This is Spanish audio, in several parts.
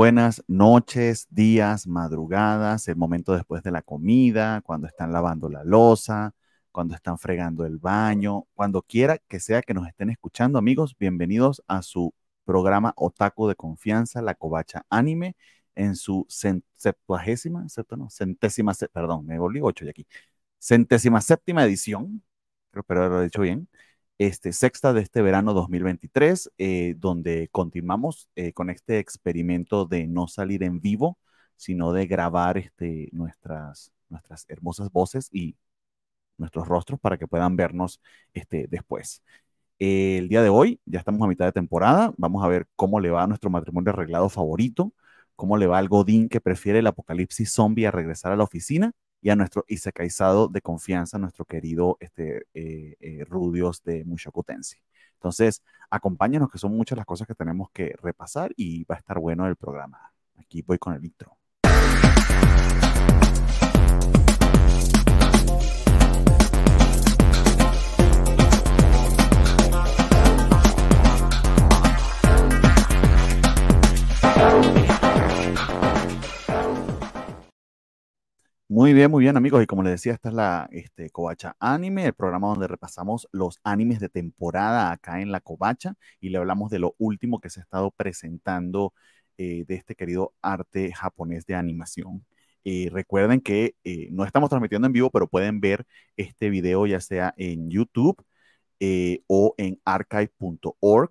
buenas noches, días, madrugadas, el momento después de la comida, cuando están lavando la losa, cuando están fregando el baño, cuando quiera que sea que nos estén escuchando, amigos, bienvenidos a su programa Otaku de confianza, La Covacha Anime, en su septuagésima, no, centésima, perdón, me volví ocho ya aquí, centésima séptima edición, creo que lo he dicho bien, este, sexta de este verano 2023, eh, donde continuamos eh, con este experimento de no salir en vivo, sino de grabar este, nuestras, nuestras hermosas voces y nuestros rostros para que puedan vernos este, después. el día de hoy, ya estamos a mitad de temporada, vamos a ver cómo le va a nuestro matrimonio arreglado favorito, cómo le va al Godín que prefiere el apocalipsis zombie a regresar a la oficina y a nuestro Isecaizado de confianza, nuestro querido este, eh, eh, Rudios de Mushokutensi. Entonces, acompáñenos, que son muchas las cosas que tenemos que repasar y va a estar bueno el programa. Aquí voy con el intro. Muy bien, muy bien, amigos. Y como les decía, esta es la este, Covacha Anime, el programa donde repasamos los animes de temporada acá en la Covacha y le hablamos de lo último que se ha estado presentando eh, de este querido arte japonés de animación. Eh, recuerden que eh, no estamos transmitiendo en vivo, pero pueden ver este video ya sea en YouTube o en archive.org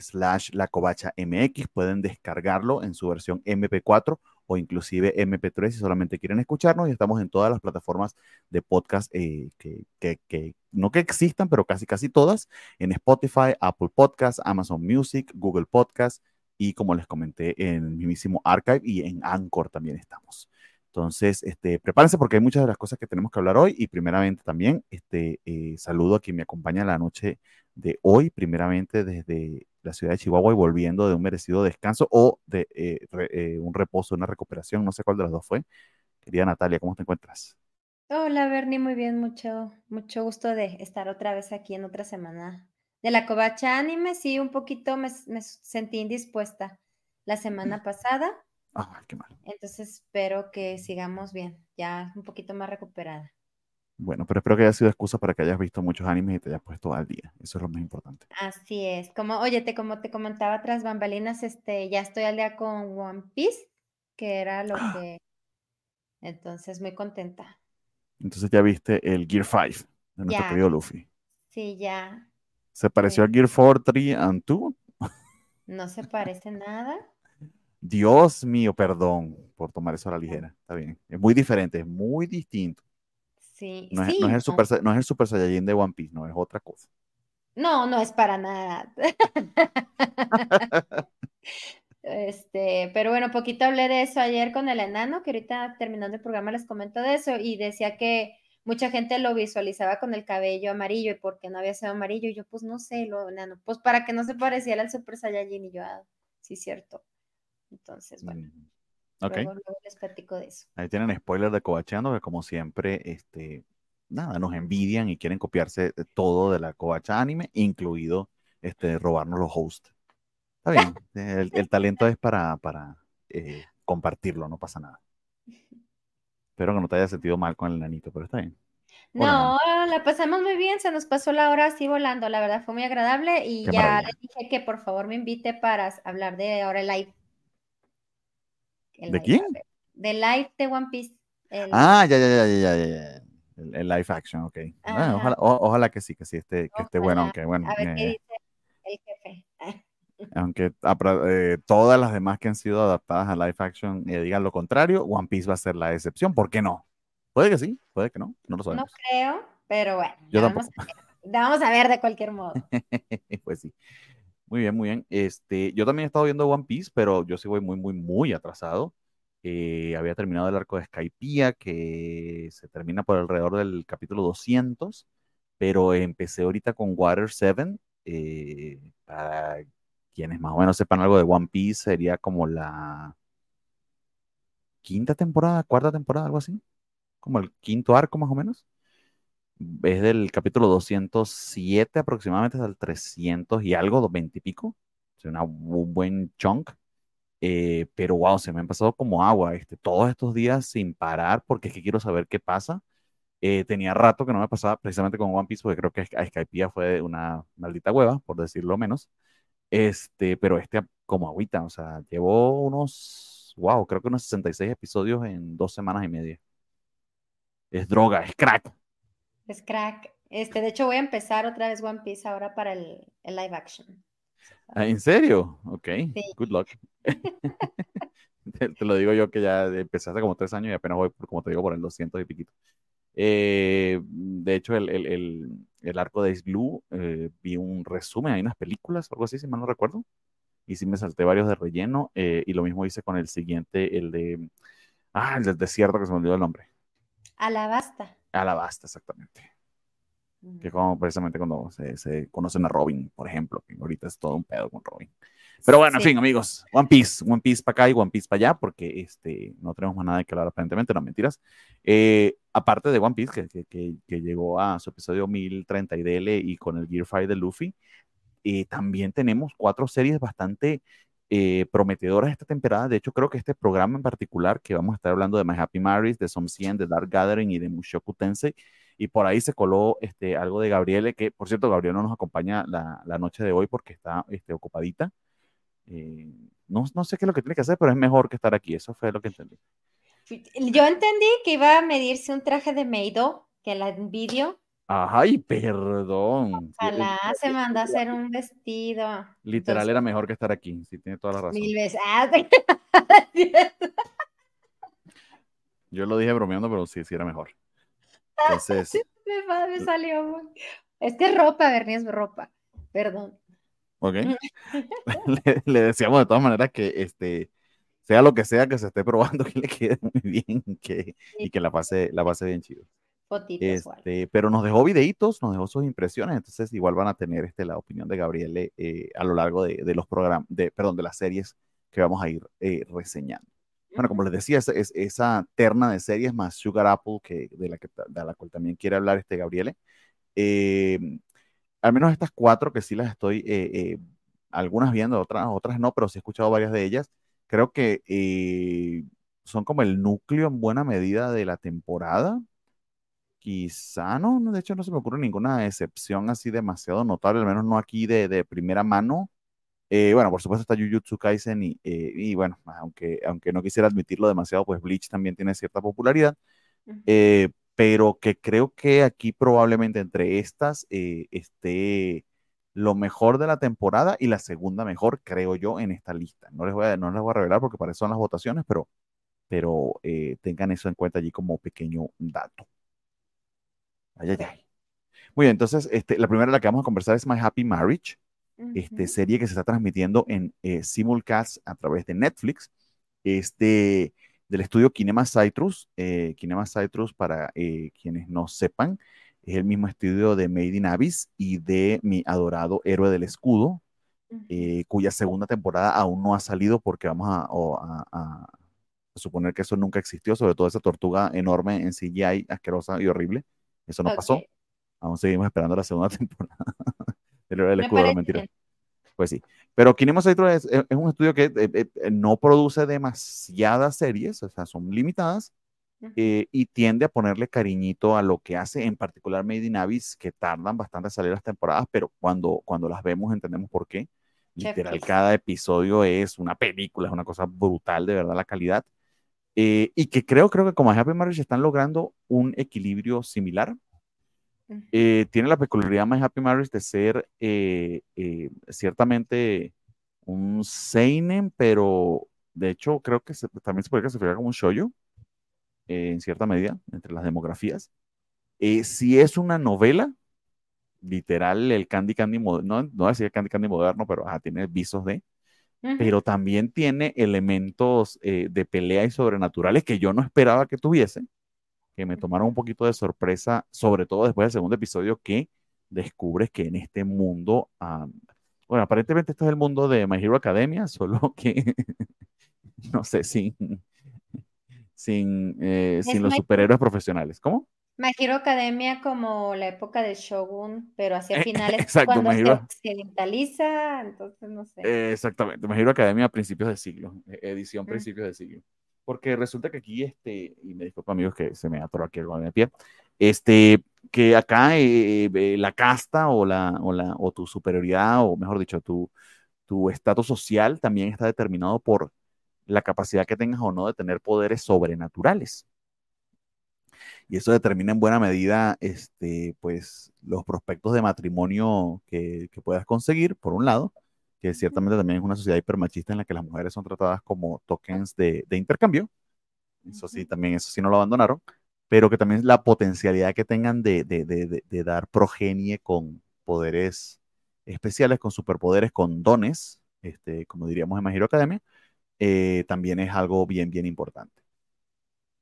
slash la covacha mx. Pueden descargarlo en su versión MP4 o inclusive MP3 si solamente quieren escucharnos y estamos en todas las plataformas de podcast eh, que, no que existan, pero casi casi todas, en Spotify, Apple Podcasts, Amazon Music, Google Podcasts y como les comenté en el mismísimo Archive y en Anchor también estamos. Entonces, este, prepárense porque hay muchas de las cosas que tenemos que hablar hoy y primeramente también este, eh, saludo a quien me acompaña la noche de hoy, primeramente desde la ciudad de Chihuahua y volviendo de un merecido descanso o de eh, eh, un reposo, una recuperación, no sé cuál de las dos fue. Querida Natalia, ¿cómo te encuentras? Hola Bernie, muy bien, mucho, mucho gusto de estar otra vez aquí en otra semana de la Covacha Anime. Sí, un poquito me, sentí indispuesta la semana pasada. Ah, qué mal. Entonces espero que sigamos bien, ya un poquito más recuperada. Bueno, pero espero que haya sido excusa para que hayas visto muchos animes y te hayas puesto al día. Eso es lo más importante. Así es. Como, oye, te, como te comentaba tras bambalinas, este, ya estoy al día con One Piece, que era lo ¡Ah! que. Entonces, muy contenta. Entonces ya viste el Gear 5 de nuestro querido Luffy. Sí, ya. ¿Se pareció a Gear 4, 3 and 2? No se parece nada. Dios mío, perdón por tomar eso a la ligera. Está bien. Es muy diferente, es muy distinto. Sí, no, es, no, es el super, no es el Super Saiyajin de One Piece, no, es otra cosa. No, no es para nada. este, pero bueno, poquito hablé de eso ayer con el enano, que ahorita terminando el programa les comento de eso, y decía que mucha gente lo visualizaba con el cabello amarillo y porque no había sido amarillo, y yo pues no sé, lo enano, pues para que no se pareciera al Super Saiyajin, y yo, ah, sí, cierto. Entonces, bueno. Mm. Luego, les platico de eso. Ahí tienen spoiler de Covacheando, que como siempre, este, nada, nos envidian y quieren copiarse todo de la Covacha Anime, incluido este, robarnos los hosts. Está bien, el, talento es para, para eh, compartirlo, no pasa nada. Espero que no te hayas sentido mal con el nanito, pero está bien. No, la pasamos muy bien, se nos pasó la hora así volando, la verdad fue muy agradable y ya le dije que por favor me invite para hablar de ahora el live ¿De quién? De Live de One Piece. Ah, ya, ya, ya, ya, ya, ya. El, live action, ok. ojalá, ojalá, que sí, que sí esté, que esté bueno, aunque bueno. A ver qué dice el jefe. aunque eh, todas las demás que han sido adaptadas a live action eh, digan lo contrario, One Piece va a ser la excepción. ¿Por qué no? Puede que sí, puede que no, no lo sabemos. No creo, pero bueno. Yo vamos, a ver, vamos a ver de cualquier modo. pues sí. Muy bien, muy bien. Este, yo también he estado viendo One Piece, pero yo sí voy muy, muy, muy atrasado. Eh, había terminado el arco de Skypiea, que se termina por alrededor del capítulo 200, pero empecé ahorita con Water 7. Eh, para quienes más o menos sepan algo de One Piece, sería como la quinta temporada, cuarta temporada, algo así. Como el quinto arco más o menos es del capítulo 207 aproximadamente hasta el 300 y algo, 20 y pico. Es un buen chunk. Eh, pero wow, se me han pasado como agua este, todos estos días sin parar porque es que quiero saber qué pasa. Eh, tenía rato que no me pasaba precisamente con One Piece porque creo que Skypiea fue una maldita hueva, por decirlo menos. Este, pero este como agüita, o sea, llevó unos, wow, creo que unos 66 episodios en dos semanas y media. Es droga, es crack. Es crack. Este, de hecho, voy a empezar otra vez One Piece ahora para el, el live action. Ah, ¿En serio? Ok, good luck. te, lo digo yo que ya empecé hace como tres años y apenas voy, por, como te digo, por el 200 y piquito. Eh, de hecho, el, el, el, arco de Ace Blue, eh, vi un resumen, hay unas películas, algo así, si mal no recuerdo, y sí me salté varios de relleno, eh, y lo mismo hice con el siguiente, el de, ah, el del desierto, que se me olvidó el nombre. Alabasta. Alabasta, exactamente que como precisamente cuando se, conocen a Robin, por ejemplo, que ahorita es todo un pedo con Robin. Pero bueno, en fin, amigos, One Piece, One Piece para acá y One Piece para allá, porque este, no tenemos más nada que hablar aparentemente, no mentiras. Eh, aparte de One Piece, que, que, que, llegó a su episodio 1030 y DL y con el Gear 5 de Luffy, eh, también tenemos cuatro series bastante eh, prometedoras esta temporada. De hecho, creo que este programa en particular, que vamos a estar hablando de My Happy Marriage, de Some 100, de Dark Gathering y de Mushoku Tensei, y por ahí se coló este, algo de Gabriele, que por cierto, Gabriel no nos acompaña la, la noche de hoy porque está este, ocupadita. Eh, no, no, sé qué es lo que tiene que hacer, pero es mejor que estar aquí, eso fue lo que entendí. Yo entendí que iba a medirse un traje de Meido, que la envidio. Ay, perdón. Ojalá se mandó a hacer un vestido. Literal era mejor que estar aquí, sí, tiene toda la razón. Mil veces. Ah, Yo lo dije bromeando, pero sí, sí era mejor. Entonces. me, salió Es que es ropa, Bernie, es ropa. Perdón. Ok. le, decíamos de todas maneras que este sea lo que sea que se esté probando, que le quede muy bien que, y que la pase, la pase bien chido. Este, pero nos dejó videitos, nos dejó sus impresiones, entonces igual van a tener este, la opinión de Gabriele eh, a lo largo de, de los programas, de, perdón, de las series que vamos a ir eh, reseñando. Bueno, como les decía, es, esa terna de series más Sugar Apple, que, de, la que, de la cual también quiere hablar este Gabriele. Eh, al menos estas cuatro que sí las estoy, eh, eh, algunas viendo, otras, otras no, pero sí he escuchado varias de ellas. Creo que son como el núcleo en buena medida de la temporada. Quizá no, de hecho no se me ocurre ninguna excepción así demasiado notable, al menos no aquí de, de primera mano. Eh, bueno, por supuesto está Jujutsu Kaisen y, eh, y, bueno, aunque, aunque no quisiera admitirlo demasiado, pues Bleach también tiene cierta popularidad, eh, pero que creo que aquí probablemente entre estas esté lo mejor de la temporada y la segunda mejor, creo yo, en esta lista. No les voy a, no les voy a revelar porque para eso son las votaciones, pero, pero tengan eso en cuenta allí como pequeño dato. Ay, ay, ay. Muy bien, entonces este, la primera de la que vamos a conversar es My Happy Marriage este, serie que se está transmitiendo en eh, simulcast a través de Netflix, este, del estudio Kinema Citrus. Eh, Kinema Citrus, para eh, quienes no sepan, es el mismo estudio de Made in Abyss y de mi adorado Héroe del Escudo, cuya segunda temporada aún no ha salido porque vamos a, a, suponer que eso nunca existió, sobre todo esa tortuga enorme en CGI, asquerosa y horrible. Eso no pasó. Aún seguimos esperando la segunda temporada. El escudo, mentira. Pues sí. Pero Kinema es, es, un estudio que eh, eh, no produce demasiadas series, o sea, son limitadas, eh, y tiende a ponerle cariñito a lo que hace, en particular Made in Abyss, que tardan bastante a salir las temporadas, pero cuando, cuando las vemos entendemos por qué. Literal, cada episodio es una película, es una cosa brutal, de verdad, la calidad. Y que creo, creo que como Happy Marriage están logrando un equilibrio similar. Eh, tiene la peculiaridad My Happy Marriage de ser eh, eh, ciertamente un seinen, pero de hecho creo que también se puede clasificar como un shoyo en cierta medida entre las demografías. si es una novela, literal, el Candy Candy, no, no decir Candy Candy moderno, pero tiene visos de, pero también tiene elementos de pelea y sobrenaturales que yo no esperaba que tuviese que me tomaron un poquito de sorpresa, sobre todo después del segundo episodio, que descubres que en este mundo, bueno, aparentemente esto es el mundo de My Hero Academia, solo que, no sé, sin, sin, eh, sin los superhéroes profesionales. ¿Cómo? My Hero Academia como la época del Shogun, pero hacia finales Exacto, cuando se occidentaliza, entonces no sé. exactamente, My Hero Academia a principios de siglo, e, edición principios de siglo. Porque resulta que aquí, este, y me disculpo amigos que se me atoró aquí algo en el pie, este, que acá eh, eh, la casta o, la, o, la, o tu superioridad, o mejor dicho, tu tu estatus social también está determinado por la capacidad que tengas o no de tener poderes sobrenaturales. Y eso determina en buena medida este, pues, los prospectos de matrimonio que, puedas conseguir, por un lado, que ciertamente también es una sociedad hipermachista en la que las mujeres son tratadas como tokens de, intercambio. Eso sí, también, eso sí no lo abandonaron, pero que también la potencialidad que tengan de, de dar progenie con poderes especiales, con superpoderes, con dones, este, como diríamos en My Academia, eh, también es algo bien, bien importante.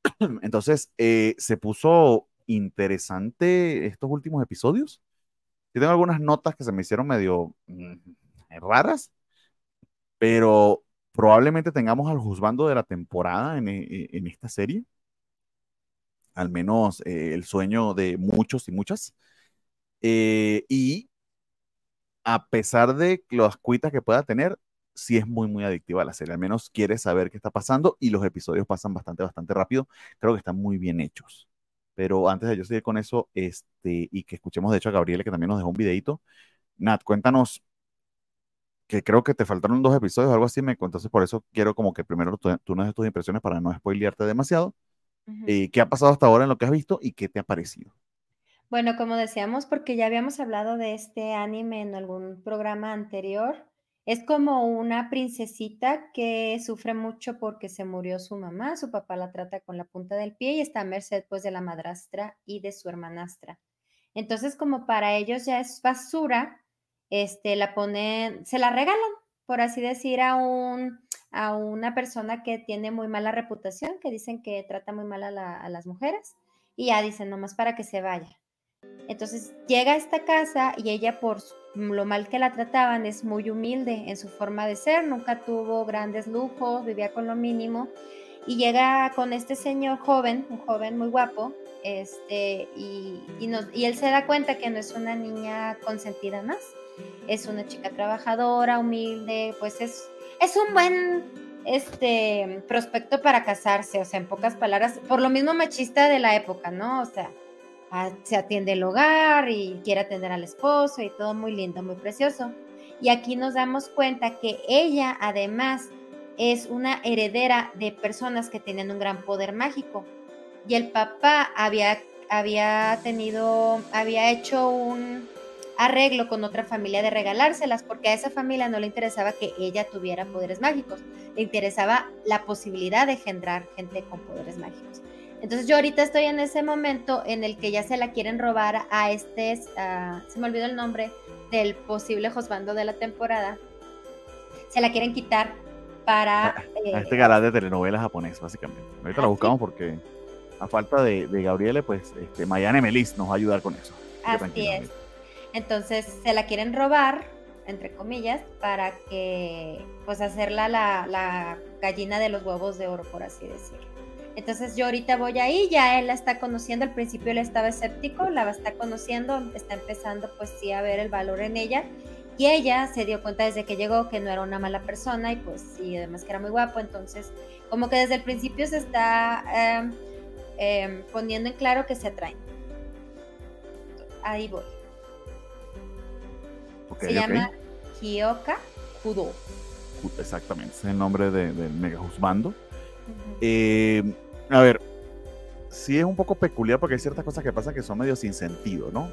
Entonces, eh, se puso interesante estos últimos episodios. Yo tengo algunas notas que se me hicieron medio mm, raras, pero probablemente tengamos al juzgando de la temporada en, e, en esta serie. Al menos eh, el sueño de muchos y muchas. y a pesar de las cuitas que pueda tener, sí es muy, muy adictiva la serie. Al menos quieres saber qué está pasando y los episodios pasan bastante, bastante rápido. Creo que están muy bien hechos. Pero antes de yo seguir con eso, este, y que escuchemos de hecho a Gabriela, que también nos dejó un videito. Nat, cuéntanos, que creo que te faltaron dos episodios, algo así, me entonces por eso quiero como que primero tú, nos des tus impresiones para no spoilearte demasiado. Eh, ¿Qué ha pasado hasta ahora en lo que has visto y qué te ha parecido? Bueno, como decíamos, porque ya habíamos hablado de este anime en algún programa anterior, es como una princesita que sufre mucho porque se murió su mamá, su papá la trata con la punta del pie y está a merced pues de la madrastra y de su hermanastra. Entonces, como para ellos ya es basura, este, la ponen, se la regalan, por así decir, a un, a una persona que tiene muy mala reputación, que dicen que trata muy mal a, a las mujeres, y ya dicen nomás para que se vaya. Entonces llega a esta casa y ella por lo mal que la trataban es muy humilde en su forma de ser, nunca tuvo grandes lujos, vivía con lo mínimo y llega con este señor joven, un joven muy guapo, este, y, y, él se da cuenta que no es una niña consentida más, es una chica trabajadora, humilde, pues es, es un buen este, prospecto para casarse, o sea, en pocas palabras, por lo mismo machista de la época, ¿no? O sea, se atiende el hogar y quiere atender al esposo y todo muy lindo, muy precioso. Y aquí nos damos cuenta que ella además es una heredera de personas que tienen un gran poder mágico. Y el papá había, había tenido, había hecho un arreglo con otra familia de regalárselas, porque a esa familia no le interesaba que ella tuviera poderes mágicos, le interesaba la posibilidad de engendrar gente con poderes mágicos. Entonces yo ahorita estoy en ese momento en el que ya se la quieren robar a este, se me olvidó el nombre del posible Josbando de la temporada. Se la quieren quitar para... A, este eh, galán de telenovela japonés, básicamente. Ahorita la buscamos porque a falta de, de Gabriele, pues este, Mayane Melis nos va a ayudar con eso. Así es. Entonces se la quieren robar, entre comillas, para que, pues hacerla la, la gallina de los huevos de oro, por así decirlo. Entonces yo ahorita voy ahí, ya él la está conociendo, al principio él estaba escéptico, la está conociendo, está empezando pues sí a ver el valor en ella y ella se dio cuenta desde que llegó que no era una mala persona y pues sí, además que era muy guapo, entonces como que desde el principio se está em, em, poniendo en claro que se atraen. Ahí voy. se llama Kyoka Kudo. Exactamente, es el nombre del de Mega Juzbando. eh, a ver, sí es un poco peculiar porque hay ciertas cosas que pasan que son medio sin sentido, ¿no?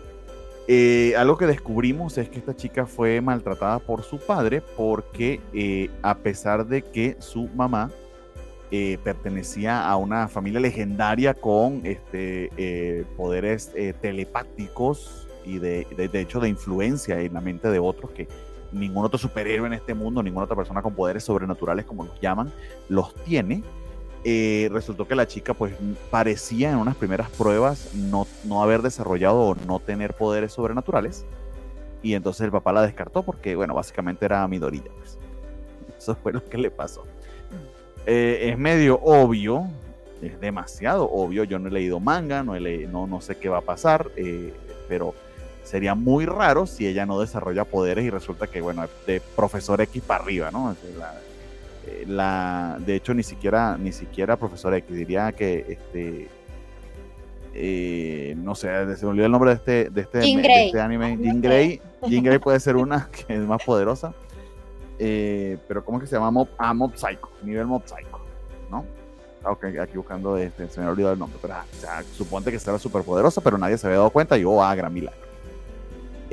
Eh, algo que descubrimos es que esta chica fue maltratada por su padre porque eh, a pesar de que su mamá eh, pertenecía a una familia legendaria con este, poderes telepáticos y de, de, hecho de influencia en la mente de otros que ningún otro superhéroe en este mundo, ninguna otra persona con poderes sobrenaturales como los llaman, los tiene eh, resultó que la chica pues parecía en unas primeras pruebas no, no haber desarrollado o no tener poderes sobrenaturales. Y entonces el papá la descartó porque, bueno, básicamente era Midorilla. Pues. Eso fue lo que le pasó. Eh, es medio obvio es demasiado obvio. Yo no he leído manga, no, he no, no sé qué va a pasar, eh, pero sería muy raro si ella no desarrolla poderes y resulta que, bueno, de profesor X para arriba, ¿no? Eh, la, de hecho, ni siquiera, ni siquiera profesor X, diría que este. Eh, no sé, se me olvidó el nombre de este, de este, de este anime. Jean Grey. Jean Grey puede ser una que es más poderosa. Eh, pero ¿cómo es que se llama? Mob, ah, Mob Psycho, nivel Mob Psycho, ¿no? Ok, aquí buscando este, se me ha olvidado el nombre, pero ah, o sea, suponte que será súper poderosa, pero nadie se había dado cuenta y oh, ah, gran milagro.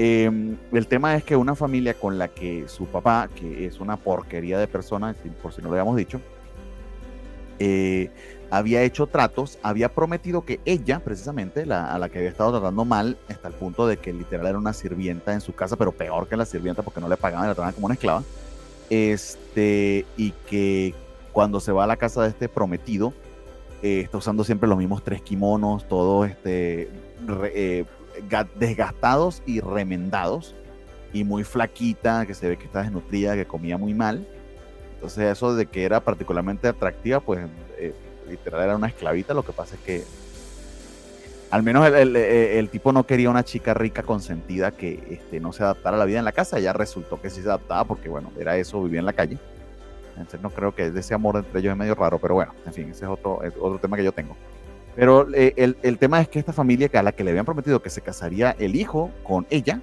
Em, el tema es que una familia con la que su papá, que es una porquería de persona, por si no lo habíamos dicho, eh, había hecho tratos, había prometido que ella, precisamente, la, a la que había estado tratando mal, hasta el punto de que literal era una sirvienta en su casa, pero peor que la sirvienta porque no le pagaban, la trataban como una esclava, este, y que cuando se va a la casa de este prometido, eh, está usando siempre los mismos tres kimonos, todos este, eh, desgastados y remendados, y muy flaquita, que se ve que está desnutrida, que comía muy mal. Entonces eso de que era particularmente atractiva, pues eh, literal era una esclavita, lo que pasa es que al menos el, tipo no quería una chica rica consentida que este, no se adaptara a la vida en la casa, ya resultó que sí se adaptaba porque bueno, era eso, vivía en la calle. Entonces no creo que ese amor entre ellos es medio raro, pero bueno, en fin, ese es otro, otro tema que yo tengo. Pero eh, el, tema es que esta familia a la que le habían prometido que se casaría el hijo con ella,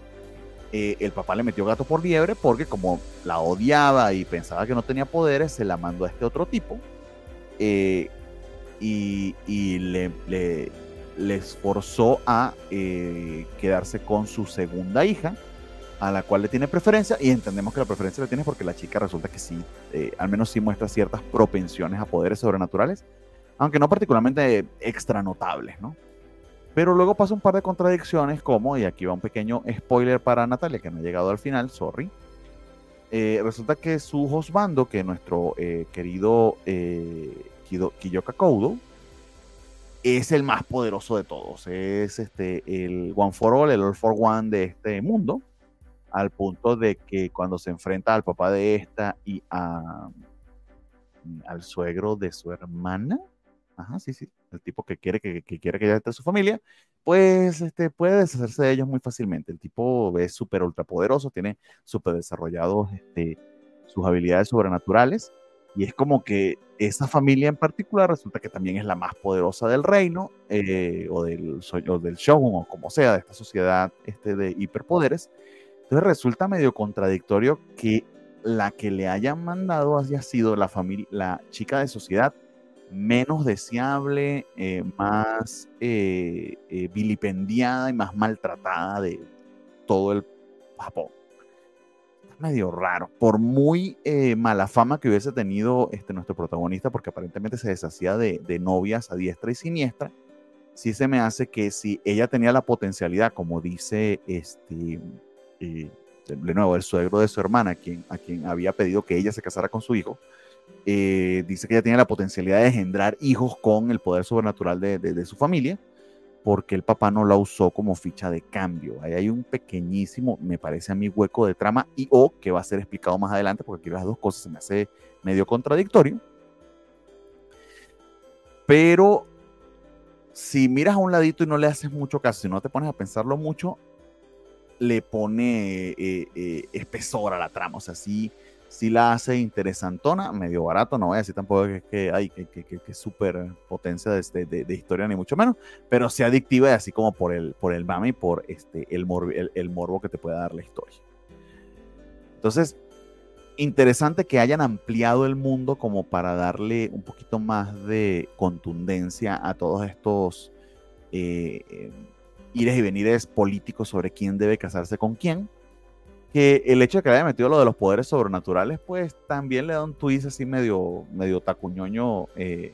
eh, el papá le metió gato por liebre porque como la odiaba y pensaba que no tenía poderes, se la mandó a este otro tipo eh, y, le, le les forzó a eh, quedarse con su segunda hija, a la cual le tiene preferencia, y entendemos que la preferencia le tiene porque la chica resulta que sí, eh, al menos sí muestra ciertas propensiones a poderes sobrenaturales, aunque no particularmente extra notables, ¿no? Pero luego pasa un par de contradicciones, como, y aquí va un pequeño spoiler para Natalia, que no ha llegado al final, sorry. Eh, resulta que su hostbando, que nuestro querido Kiyoka Koudo, es el más poderoso de todos. Es este, el One for All, el All for One de este mundo, al punto de que cuando se enfrenta al papá de esta y a, al suegro de su hermana, ajá, sí, sí, el tipo que quiere que, quiere que ella esté su familia, pues este, puede deshacerse de ellos muy fácilmente. El tipo es súper ultra poderoso, tiene súper desarrollados este, sus habilidades sobrenaturales y es como que esa familia en particular resulta que también es la más poderosa del reino, eh, o, del, o del shogun, o como sea, de esta sociedad este, de hiperpoderes. Entonces resulta medio contradictorio que la que le hayan mandado haya sido la, la chica de sociedad menos deseable, eh, más eh, vilipendiada y más maltratada de todo el Japón medio raro. Por muy eh, mala fama que hubiese tenido este, nuestro protagonista, porque aparentemente se deshacía de, novias a diestra y siniestra, sí se me hace que si ella tenía la potencialidad, como dice este, eh, de nuevo, el suegro de su hermana, quien, a quien había pedido que ella se casara con su hijo, eh, dice que ella tenía la potencialidad de engendrar hijos con el poder sobrenatural de, su familia porque el papá no la usó como ficha de cambio. Ahí hay un pequeñísimo, me parece a mí, hueco de trama y o que va a ser explicado más adelante, porque aquí las dos cosas se me hace medio contradictorio. Pero si miras a un ladito y no le haces mucho caso, si no te pones a pensarlo mucho, le pone eh, eh, espesor a la trama. O sea, sí, la hace interesantona, medio barato, no voy a decir tampoco que, que hay que, que, super potencia de, de, historia, ni mucho menos, pero sea adictiva, así como por el, por mame y por este, el, morbo, el, morbo que te puede dar la historia. Entonces, interesante que hayan ampliado el mundo como para darle un poquito más de contundencia a todos estos eh, eh, ires y venires políticos sobre quién debe casarse con quién que el hecho de que le haya metido lo de los poderes sobrenaturales, pues también le da un twist así medio, medio tacuñoño, eh,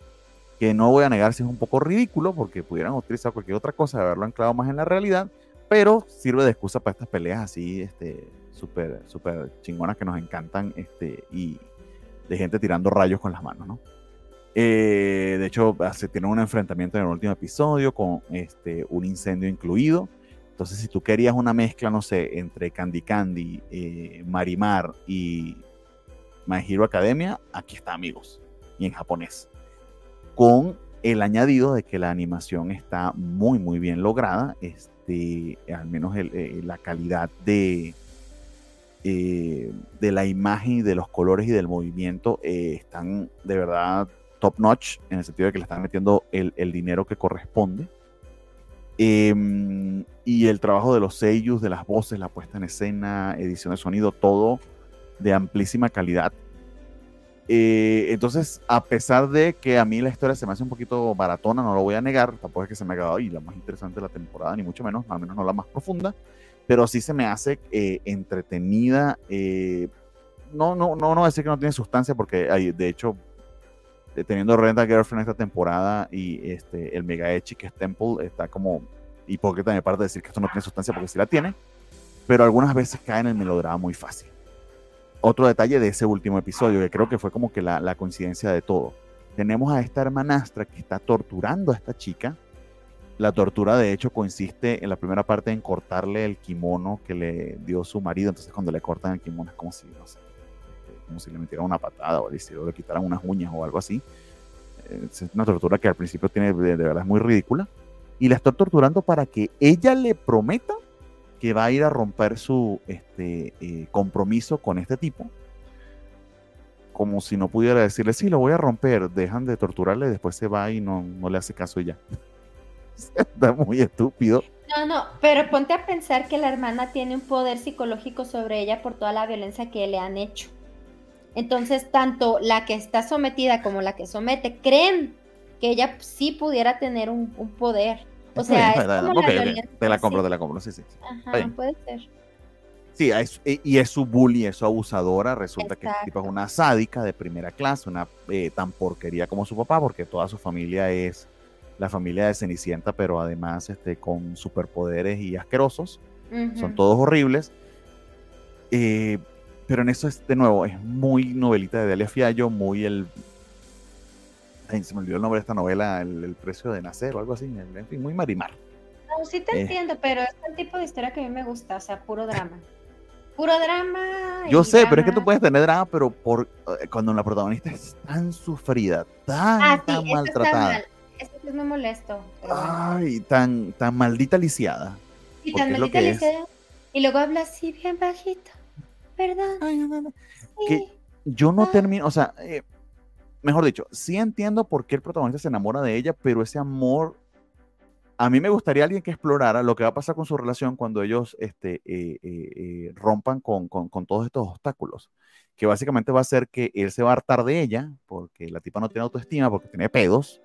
que no voy a negar si es un poco ridículo, porque pudieran utilizar cualquier otra cosa, de haberlo anclado más en la realidad, pero sirve de excusa para estas peleas así, este, súper, súper chingonas que nos encantan, este, y de gente tirando rayos con las manos, ¿no? Eh, de hecho, se tiene un enfrentamiento en el último episodio con este, un incendio incluido. Entonces, si tú querías una mezcla, no sé, entre Candy Candy, eh, Marimar y My Hero Academia, aquí está, amigos, y en japonés. Con el añadido de que la animación está muy, muy bien lograda, este, al menos eh, la calidad de, eh, de la imagen y de los colores y del movimiento eh, están de verdad top notch, en el sentido de que le están metiendo el, dinero que corresponde. Em, y el trabajo de los sellos, de las voces, la puesta en escena, edición de sonido, todo de amplísima calidad. Eh, entonces, a pesar de que a mí la historia se me hace un poquito baratona, no lo voy a negar, tampoco es que se me ha quedado y la más interesante de la temporada, ni mucho menos, al menos no la más profunda, pero sí se me hace eh, entretenida. Eh, no, no, no, no decir que no tiene sustancia, porque hay, de hecho, teniendo Renta Girlfriend esta temporada y este, el Mega Echi, que es Temple, está como hipócrita de mi parte decir que esto no tiene sustancia, porque sí la tiene, pero algunas veces cae en el melodrama muy fácil otro detalle de ese último episodio, que creo que fue como que la, coincidencia de todo. Tenemos a esta hermanastra que está torturando a esta chica. La tortura, de hecho, consiste en la primera parte en cortarle el kimono que le dio su marido. Entonces, cuando le cortan el kimono, es como si, no sé, como si le metieran una patada o le, le quitaran unas uñas o algo así. Es una tortura que al principio tiene, de, verdad, es muy ridícula. Y la está torturando para que ella le prometa que va a ir a romper su este, eh, compromiso con este tipo, como si no pudiera decirle, sí, lo voy a romper, dejan de torturarle, después se va y no, no le hace caso ella. Está muy estúpido. No, no, pero ponte a pensar que la hermana tiene un poder psicológico sobre ella por toda la violencia que le han hecho. Entonces, tanto la que está sometida como la que somete creen que ella sí pudiera tener un poder. O sea, es como la Te la compro, te la compro, sí, sí. Ajá, puede ser. Sí, y es su bully, es su abusadora. Resulta que este tipo es una sádica de primera clase, una eh, tan porquería como su papá, porque toda su familia es la familia de Cenicienta, pero además este, con superpoderes y asquerosos. Son todos horribles. Eh, pero en eso es, de nuevo, es muy novelita de Delia Fiallo, muy el se me olvidó el nombre de esta novela, el, precio de nacer o algo así, en fin, muy marimar. No, sí te eh. entiendo, pero es el tipo de historia que a mí me gusta, o sea, puro drama. Puro drama. Yo sé, pero es que tú puedes tener drama, pero por eh, cuando la protagonista es tan sufrida, tan, ah, tan maltratada. Eso es muy molesto. Ay, tan, tan maldita lisiada. Y tan maldita lisiada. Y luego habla así bien bajito. Perdón. Ay, no, no. Que yo no ah. termino, o sea, eh, mejor dicho, sí entiendo por qué el protagonista se enamora de ella, pero ese amor, a mí me gustaría alguien que explorara lo que va a pasar con su relación cuando ellos este, eh, eh, eh, rompan con, todos estos obstáculos, que básicamente va a ser que él se va a hartar de ella, porque la tipa no tiene autoestima, porque tiene pedos,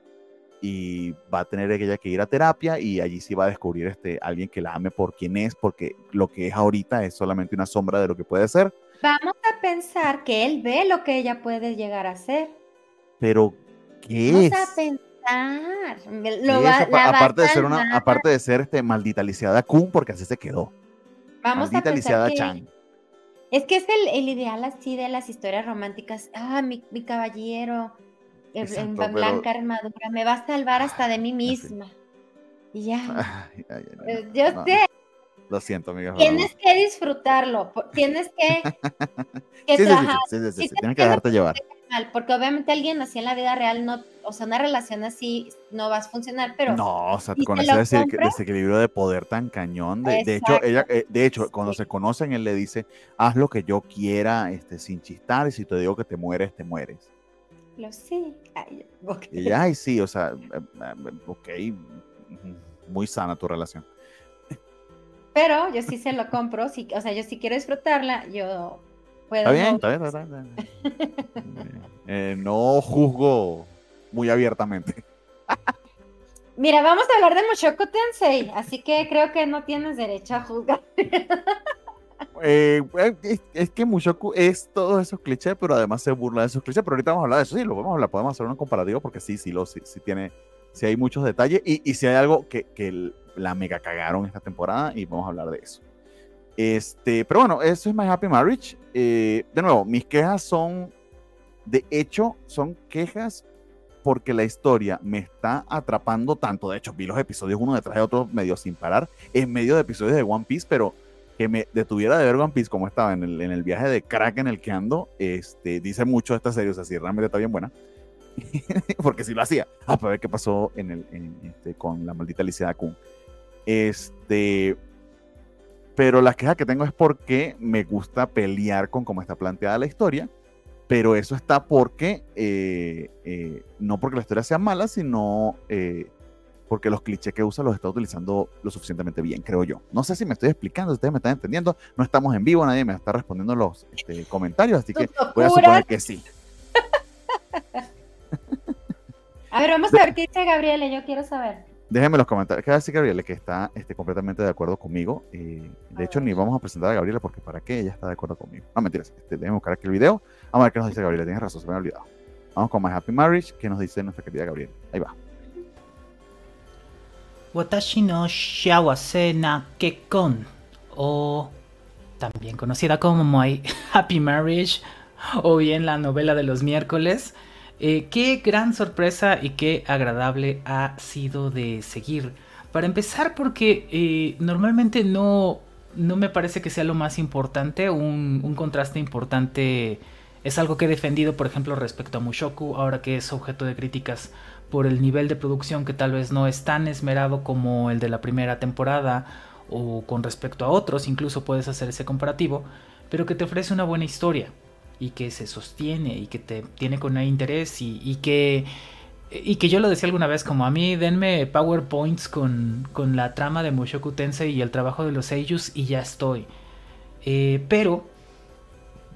y va a tener ella que ir a terapia y allí sí va a descubrir este, alguien que la ame por quien es, porque lo que es ahorita es solamente una sombra de lo que puede ser. Vamos a pensar que él ve lo que ella puede llegar a ser. Pero, ¿qué es? Vamos a pensar. aparte, de ser una, aparte de ser este maldita lisiada Kun, porque así se quedó. Vamos maldita a lisiada Chan. Es que es el, ideal así de las historias románticas. Ah, mi, caballero en blanca armadura me va a salvar hasta de mí misma. Y ya. Eh, yo sé. Lo siento, amiga. Tienes que disfrutarlo. Tienes que. que sí, sí, sí, Tienes que dejarte llevar porque obviamente alguien así en la vida real no, o sea, una relación así no va a funcionar, pero... No, o sea, con ese desequilibrio de poder tan cañón, de, hecho, ella, eh, de hecho, cuando se conocen, él le dice, haz lo que yo quiera, este, sin chistar, y si te digo que te mueres, te mueres. Lo sé. Ay, Y ay, sí, o sea, eh, eh, ok, muy sana tu relación. Pero yo sí se lo compro, sí, o sea, yo sí quiero disfrutarla, yo Está bien, está bien, está bien. Eh, no juzgo muy abiertamente. Mira, vamos a hablar de Mushoku Tensei, así que creo que no tienes derecho a juzgar. Eh, es, que Mushoku es todos esos clichés, pero además se burla de esos clichés. Pero ahorita vamos a hablar de eso. Sí, lo podemos hablar, podemos hacer un comparativo porque sí, sí, lo, sí, tiene, sí hay muchos detalles y, y si hay algo que, que la mega cagaron esta temporada y vamos a hablar de eso. Este, pero bueno, eso es My Happy Marriage. Eh, de nuevo, mis quejas son, de hecho, son quejas porque la historia me está atrapando tanto. De hecho, vi los episodios uno detrás de otro medio sin parar, en medio de episodios de One Piece, pero que me detuviera de ver One Piece como estaba en el, en el viaje de crack en el que ando, este, dice mucho esta serie, o sea, sí, realmente está bien buena. porque si lo hacía. Ah, para ver qué pasó en el, este, con la maldita Alicia Kun. Este, pero la queja que tengo es porque me gusta pelear con cómo está planteada la historia, pero eso está porque, eh, eh, no porque la historia sea mala, sino eh, porque los clichés que usa los está utilizando lo suficientemente bien, creo yo. No sé si me estoy explicando, si ustedes me están entendiendo, no estamos en vivo, nadie me está respondiendo los este, comentarios, así que voy a suponer que sí. A ver, vamos a ver qué dice Gabriela, yo quiero saber. Déjenme los comentarios. ¿Qué decir Gabriela? Que está este, completamente de acuerdo conmigo. Eh, de hecho, ni vamos a presentar a Gabriela porque ¿para qué? Ella está de acuerdo conmigo. No, mentiras. Este, déjenme buscar aquí el video. Vamos a ver qué nos dice Gabriela. Tienes razón, se me ha olvidado. Vamos con My Happy Marriage. ¿Qué nos dice nuestra querida Gabriela? Ahí va. Watashi no Shawase na Kekon. O también conocida como My Happy Marriage. O bien la novela de los miércoles eh, qué gran sorpresa y qué agradable ha sido de seguir. Para empezar, porque eh, normalmente no, no me parece que sea lo más importante, un, un, contraste importante es algo que he defendido, por ejemplo, respecto a Mushoku, ahora que es objeto de críticas por el nivel de producción que tal vez no es tan esmerado como el de la primera temporada o con respecto a otros, incluso puedes hacer ese comparativo, pero que te ofrece una buena historia y que se sostiene y que te tiene con interés y, que y que yo lo decía alguna vez como a mí denme powerpoints con, con la trama de Mushoku Tensei y el trabajo de los seiyus y ya estoy eh, pero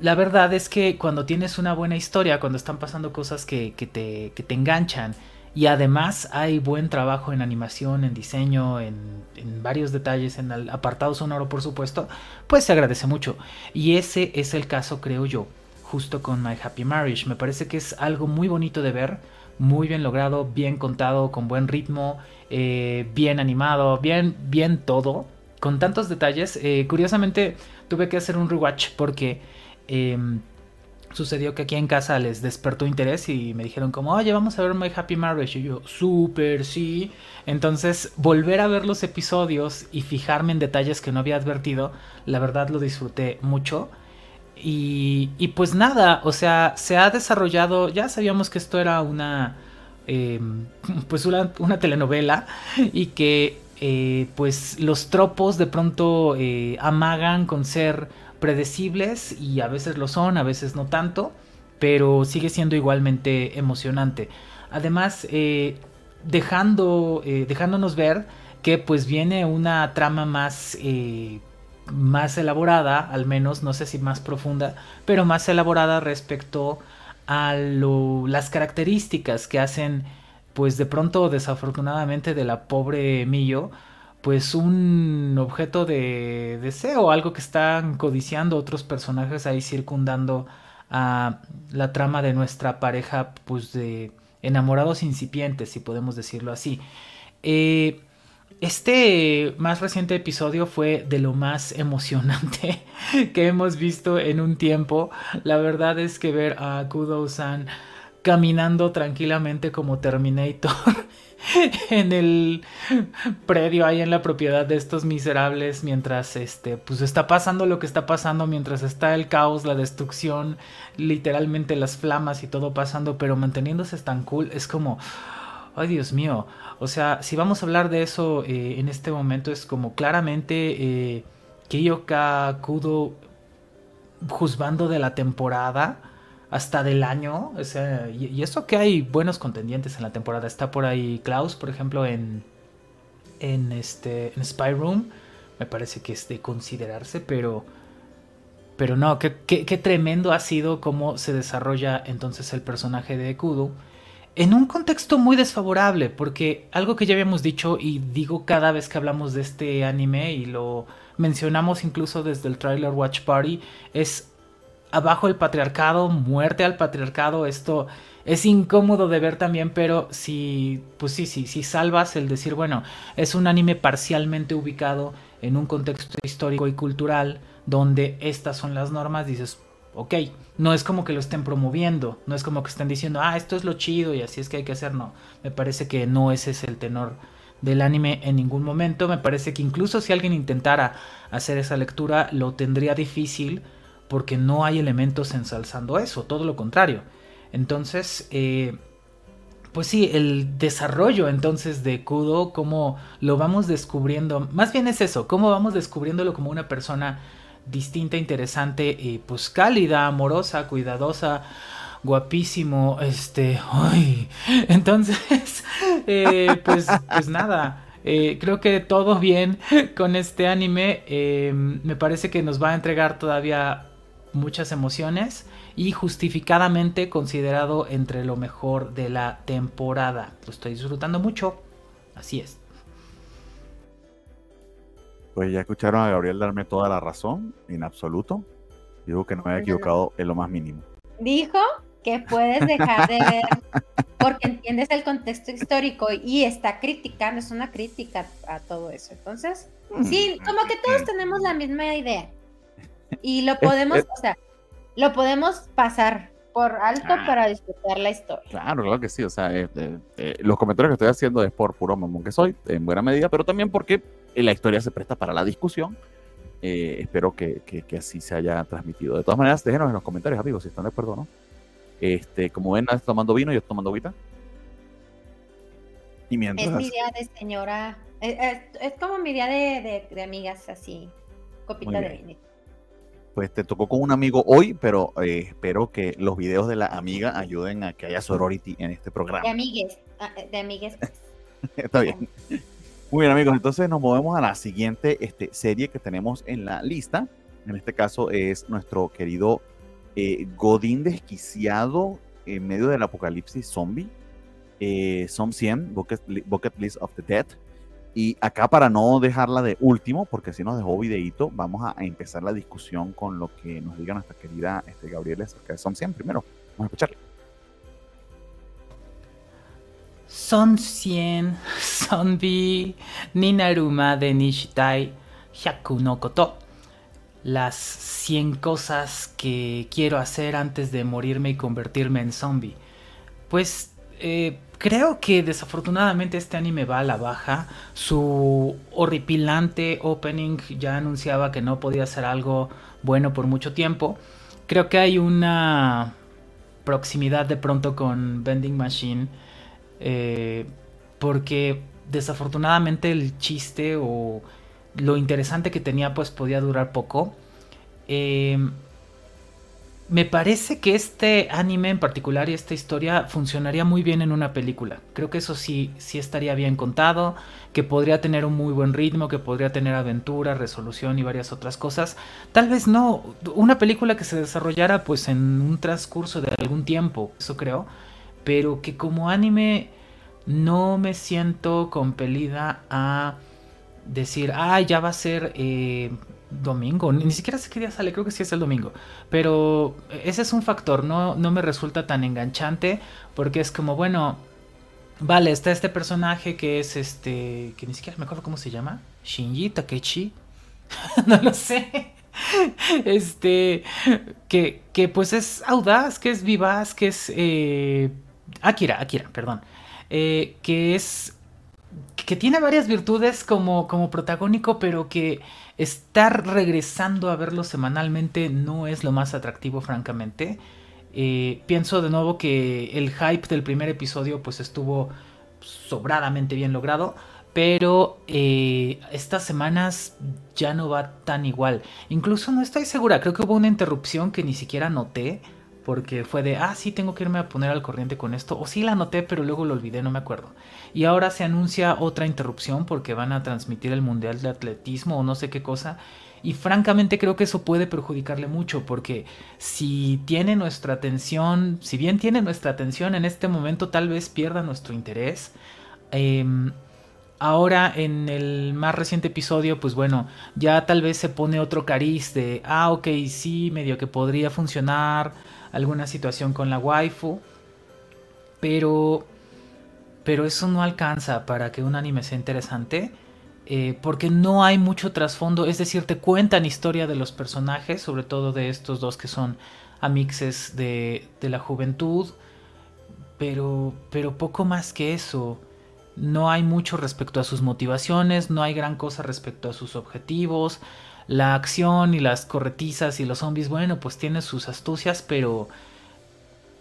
la verdad es que cuando tienes una buena historia cuando están pasando cosas que, te, que te enganchan y además hay buen trabajo en animación, en diseño, en, varios detalles, en el apartado sonoro por supuesto, pues se agradece mucho. Y ese es el caso, creo yo, justo con My Happy Marriage. Me parece que es algo muy bonito de ver, muy bien logrado, bien contado, con buen ritmo, eh, bien animado, bien, bien todo, con tantos detalles. Eh, curiosamente tuve que hacer un rewatch porque em, sucedió que aquí en casa les despertó interés y me dijeron como, oye, vamos a ver My Happy Marriage. Y yo, súper, sí. Entonces, volver a ver los episodios y fijarme en detalles que no había advertido, la verdad lo disfruté mucho. Y, pues nada, o sea, se ha desarrollado, ya sabíamos que esto era una, em, pues una, telenovela y que eh, pues los tropos de pronto eh, amagan con ser predecibles y a veces lo son, a veces no tanto, pero sigue siendo igualmente emocionante. Además, eh, dejando, dejándonos ver que pues viene una trama más más elaborada, al menos, no sé si más profunda, pero más elaborada respecto a las características que hacen, pues de pronto, desafortunadamente, de la pobre Millo, pues un objeto de deseo, algo que están codiciando otros personajes ahí circundando a la trama de nuestra pareja, pues de enamorados incipientes, si podemos decirlo así. Eh, este más reciente episodio fue de lo más emocionante que hemos visto en un tiempo. La verdad es que ver a Kudo-san caminando tranquilamente como Terminator en el predio ahí en la propiedad de estos miserables mientras este pues está pasando lo que está pasando mientras está el caos, la destrucción, literalmente las flamas y todo pasando, pero manteniéndose tan cool es como ay Dios mío, o sea, si vamos a hablar de eso eh, en este momento es como claramente eh, Kiyoka Kudo juzgando de la temporada hasta del año. O sea, y, eso que hay buenos contendientes en la temporada. Está por ahí Klaus, por ejemplo, en, en, este, en Spy Room. Me parece que es de considerarse, pero... Pero no, qué, qué tremendo ha sido cómo se desarrolla entonces el personaje de Kudo en un contexto muy desfavorable, porque algo que ya habíamos dicho y digo cada vez que hablamos de este anime y lo mencionamos incluso desde el trailer Watch Party, es abajo el patriarcado, muerte al patriarcado, esto es incómodo de ver también, pero si, pues sí, sí, si salvas el decir, bueno, es un anime parcialmente ubicado en un contexto histórico y cultural donde estas son las normas, dices, ok, no es como que lo estén promoviendo, no es como que estén diciendo, ah, esto es lo chido y así es que hay que hacer, no, me parece que no ese es el tenor del anime en ningún momento, me parece que incluso si alguien intentara hacer esa lectura lo tendría difícil porque no hay elementos ensalzando eso, todo lo contrario. Entonces, eh, pues sí, el desarrollo entonces de Kudo, cómo lo vamos descubriendo, más bien es eso, cómo vamos descubriéndolo como una persona distinta, interesante, y pues cálida, amorosa, cuidadosa, guapísimo, este, ay, entonces, eh, pues, pues nada, eh, creo que todo bien con este anime, eh, me parece que nos va a entregar todavía muchas emociones y justificadamente considerado entre lo mejor de la temporada. Lo estoy disfrutando mucho, así es. Pues ya escucharon a Gabriel darme toda la razón, en absoluto. Digo que no me he equivocado en lo más mínimo. Dijo que puedes dejar de ver porque entiendes el contexto histórico y está criticando, es una crítica a todo eso. Entonces, mm, sí, como que todos tenemos la misma idea. Y lo podemos, o sea, lo podemos pasar por alto ah. para disfrutar la historia. Claro, claro que sí. O sea, eh, eh, eh, los comentarios que estoy haciendo es por puro mamón que soy, en buena medida, pero también porque la historia se presta para la discusión. espero que, que, así se haya transmitido. De todas maneras, déjenos en los comentarios, amigos, si están de acuerdo o no. Este, como ven, estás tomando vino, yo estoy tomando agüita. Y mientras... Es mi día de señora. Es, como mi día de, de, amigas, así. Copita de vino pues te tocó con un amigo hoy, pero eh, espero que los videos de la amiga ayuden a que haya sorority en este programa. De amigues, ah, de amigues. Está bien. Muy bien, amigos. Entonces nos movemos a la siguiente este, serie que tenemos en la lista. En este caso es nuestro querido eh, Godín desquiciado en medio del apocalipsis zombie. Eh, Som 100, Bucket List of the Dead. Y acá para no dejarla de último, porque si nos dejó videito, vamos a empezar la discusión con lo que nos diga nuestra querida este, Gabriela acerca de Son 100 primero. Vamos a escucharle. Son 100, Zombie, Ninaruma de Nishitai, Hyaku no Koto. Las 100 cosas que quiero hacer antes de morirme y convertirme en zombie. Pues eh, Creo que desafortunadamente este anime va a la baja. Su horripilante opening ya anunciaba que no podía ser algo bueno por mucho tiempo. Creo que hay una proximidad de pronto con Vending Machine. Eh, porque desafortunadamente el chiste o lo interesante que tenía pues podía durar poco. Eh, me parece que este anime en particular y esta historia funcionaría muy bien en una película. Creo que eso sí, sí estaría bien contado, que podría tener un muy buen ritmo, que podría tener aventura, resolución y varias otras cosas. Tal vez no, una película que se desarrollara pues en un transcurso de algún tiempo, eso creo, pero que como anime no me siento compelida a decir, ah, ya va a ser eh, domingo, ni siquiera sé qué día sale, creo que sí es el domingo. Pero ese es un factor, no, no me resulta tan enganchante porque es como, bueno, vale, está este personaje que es este, que ni siquiera me acuerdo cómo se llama, Shinji Takechi, no lo sé. Este, que, que pues es audaz, que es vivaz, que es... Eh, Akira, Akira, perdón. Eh, que es que tiene varias virtudes como, como protagónico, pero que estar regresando a verlo semanalmente no es lo más atractivo, francamente. Eh, pienso de nuevo que el hype del primer episodio pues estuvo sobradamente bien logrado, pero eh, estas semanas ya no va tan igual. Incluso no estoy segura, creo que hubo una interrupción que ni siquiera noté porque fue de, ah, sí, tengo que irme a poner al corriente con esto, o sí la noté, pero luego lo olvidé, no me acuerdo. Y ahora se anuncia otra interrupción porque van a transmitir el Mundial de Atletismo o no sé qué cosa. Y francamente creo que eso puede perjudicarle mucho porque si tiene nuestra atención, si bien tiene nuestra atención en este momento, tal vez pierda nuestro interés. Em, ahora en el más reciente episodio, pues bueno, ya tal vez se pone otro cariz de, ah, ok, sí, medio que podría funcionar alguna situación con la waifu. Pero, pero eso no alcanza para que un anime sea interesante. Eh, porque no hay mucho trasfondo. Es decir, te cuentan historia de los personajes, sobre todo de estos dos que son amixes de, de la juventud. Pero, pero poco más que eso. No hay mucho respecto a sus motivaciones, no hay gran cosa respecto a sus objetivos. La acción y las corretizas y los zombies, bueno, pues tiene sus astucias, pero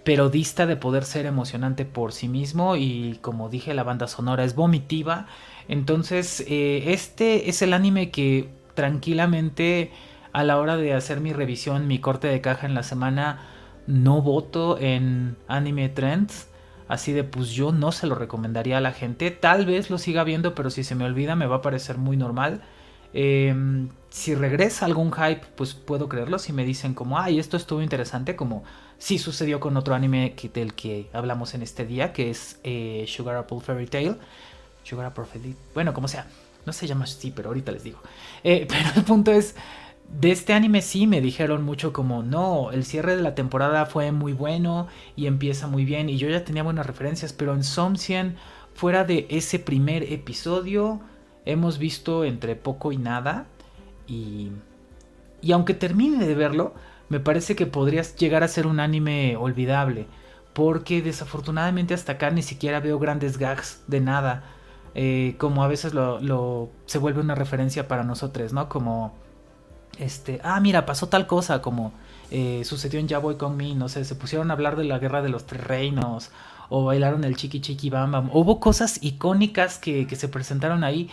pero dista de poder ser emocionante por sí mismo y como dije la banda sonora es vomitiva. Entonces eh, este es el anime que tranquilamente a la hora de hacer mi revisión, mi corte de caja en la semana, no voto en Anime Trends. Así de pues yo no se lo recomendaría a la gente. Tal vez lo siga viendo, pero si se me olvida me va a parecer muy normal. Em, si regresa algún hype, pues puedo creerlo. Si me dicen como, ay, esto estuvo interesante, como sí sucedió con otro anime del que hablamos en este día, que es eh, Sugar Apple Fairy Tale. Sugar Apple Fairy Bueno, como sea. No se llama así, pero ahorita les digo. Eh, pero el punto es, de este anime sí me dijeron mucho como, no, el cierre de la temporada fue muy bueno y empieza muy bien y yo ya tenía buenas referencias, pero en Somsien, fuera de ese primer episodio, hemos visto entre poco y nada y, y aunque termine de verlo, me parece que podrías llegar a ser un anime olvidable, porque desafortunadamente hasta acá ni siquiera veo grandes gags de nada. Eh, como a veces lo, se vuelve una referencia para nosotros, ¿no? Como este, ah, mira, pasó tal cosa como eh, sucedió en Ya Voy Con Me, no sé, se pusieron a hablar de la guerra de los tres reinos, o bailaron el chiqui chiqui bam bam. Hubo cosas icónicas que, que se presentaron ahí.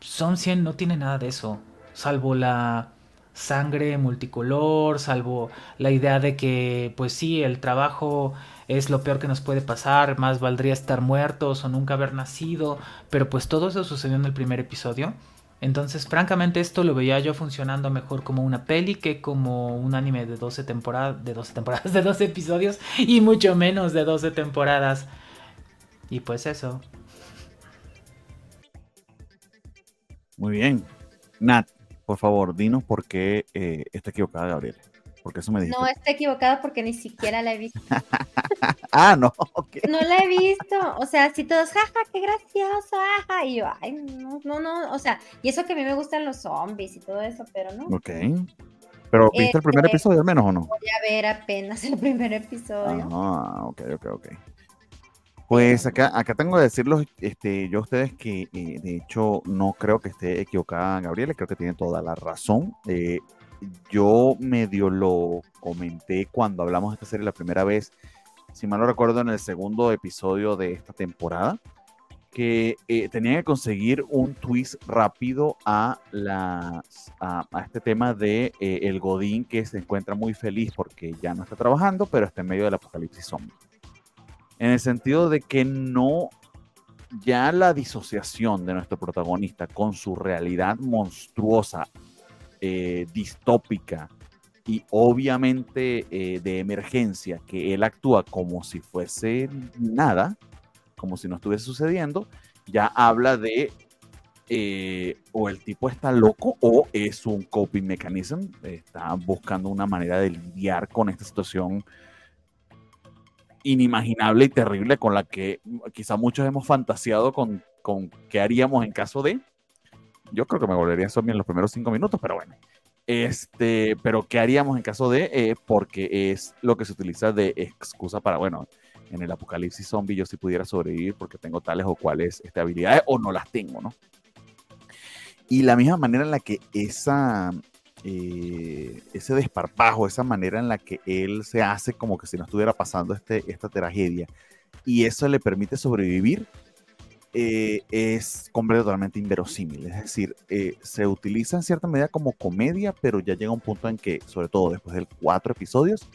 Son 100, no tiene nada de eso, salvo la sangre multicolor, salvo la idea de que, pues sí, el trabajo es lo peor que nos puede pasar, más valdría estar muertos o nunca haber nacido, pero pues todo eso sucedió en el primer episodio. Entonces, francamente, esto lo veía yo funcionando mejor como una peli que como un anime de 12 temporadas, de 12 temporadas, de 12 episodios y mucho menos de 12 temporadas. Y pues eso. Muy bien. Nat, por favor, dinos por qué eh, está equivocada Gabriel. Porque eso me No, está equivocada porque ni siquiera la he visto. ah, no. No la he visto. O sea, si todos, jaja, qué gracioso, ajá. Y yo, ay, no, no, no. O sea, y eso que a mí me gustan los zombies y todo eso, pero no. Ok. ¿Pero viste el primer este, episodio al menos o no? Voy a ver apenas el primer episodio. Ah, ok, ok, ok. Pues acá, acá tengo que decirlo este, yo a ustedes que eh, de hecho no creo que esté equivocada Gabriela, creo que tiene toda la razón. Eh, yo medio lo comenté cuando hablamos de esta serie la primera vez, si mal no recuerdo, en el segundo episodio de esta temporada, que eh, tenía que conseguir un twist rápido a, a, este tema de eh, el Godín que se encuentra muy feliz porque ya no está trabajando, pero está en medio del apocalipsis zombie. En el sentido de que no, ya la disociación de nuestro protagonista con su realidad monstruosa eh, distópica y obviamente eh, de emergencia, que él actúa como si fuese nada, como si no estuviese sucediendo, ya habla de eh, o el tipo está loco o es un coping mechanism, está buscando una manera de lidiar con esta situación inimaginable y terrible con la que quizá muchos hemos fantaseado con, con qué haríamos en caso de, yo creo que me volvería zombie en los primeros cinco minutos, pero bueno. Este, pero ¿qué haríamos en caso de? Eh, porque es lo que se utiliza de excusa para, bueno, en el apocalipsis zombie yo sí pudiera sobrevivir porque tengo tales o cuales este, habilidades o no las tengo, ¿no? Y la misma manera en la que esa, eh, ese desparpajo, esa manera en la que él se hace como que si no estuviera pasando este, esta tragedia y eso le permite sobrevivir, eh, es completamente inverosímil. Es decir, eh, se utiliza en cierta medida como comedia, pero ya llega un punto en que, sobre todo después de cuatro episodios,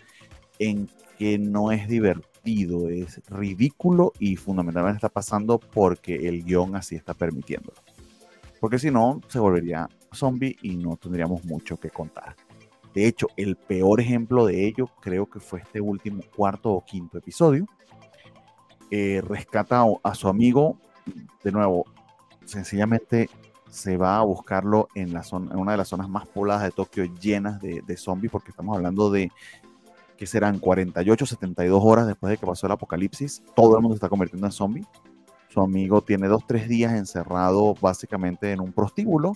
en que no es divertido, es ridículo y fundamentalmente está pasando porque el guion así está permitiéndolo. Porque si no, se volvería zombie y no tendríamos mucho que contar. De hecho, el peor ejemplo de ello creo que fue este último cuarto o quinto episodio. Eh, rescata a su amigo de nuevo, sencillamente se va a buscarlo en, la zona, en una de las zonas más pobladas de Tokio llenas de, zombies, porque estamos hablando de que serán 48, 72 horas después de que pasó el apocalipsis, todo el mundo se está convirtiendo en zombie. Su amigo tiene dos, tres días encerrado básicamente en un prostíbulo,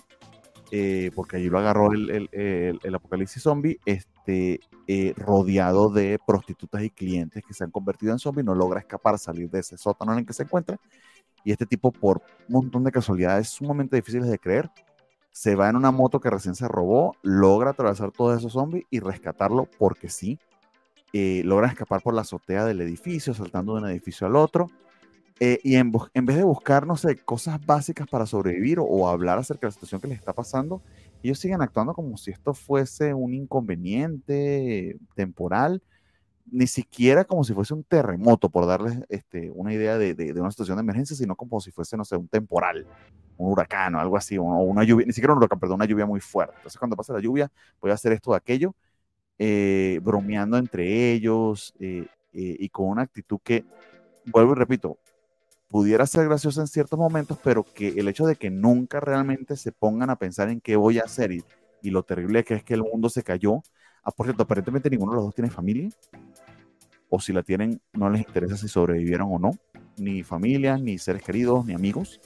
eh, porque allí lo agarró el, apocalipsis zombie, este, eh, rodeado de prostitutas y clientes que se han convertido en zombie, no logra escapar, salir de ese sótano en el que se encuentra y este tipo, por un montón de casualidades sumamente difíciles de creer, se va en una moto que recién se robó, logra atravesar todos esos zombies y rescatarlo porque sí. eh, logran escapar por la azotea del edificio, saltando de un edificio al otro. Eh, y en, en, vez de buscar, no sé, cosas básicas para sobrevivir o, hablar acerca de la situación que les está pasando, ellos siguen actuando como si esto fuese un inconveniente temporal, ni siquiera como si fuese un terremoto, por darles este, una idea de, de, de, una situación de emergencia, sino como si fuese, no sé, un temporal, un huracán o algo así, o una lluvia, ni siquiera un huracán, perdón, una lluvia muy fuerte. Entonces, cuando pasa la lluvia, voy a hacer esto o aquello, eh, bromeando entre ellos eh, eh, y con una actitud que, vuelvo y repito, pudiera ser graciosa en ciertos momentos, pero que el hecho de que nunca realmente se pongan a pensar en qué voy a hacer y, y lo terrible que es que el mundo se cayó. Ah, por cierto, aparentemente ninguno de los dos tiene familia, o si la tienen, no les interesa si sobrevivieron o no, ni familia, ni seres queridos, ni amigos.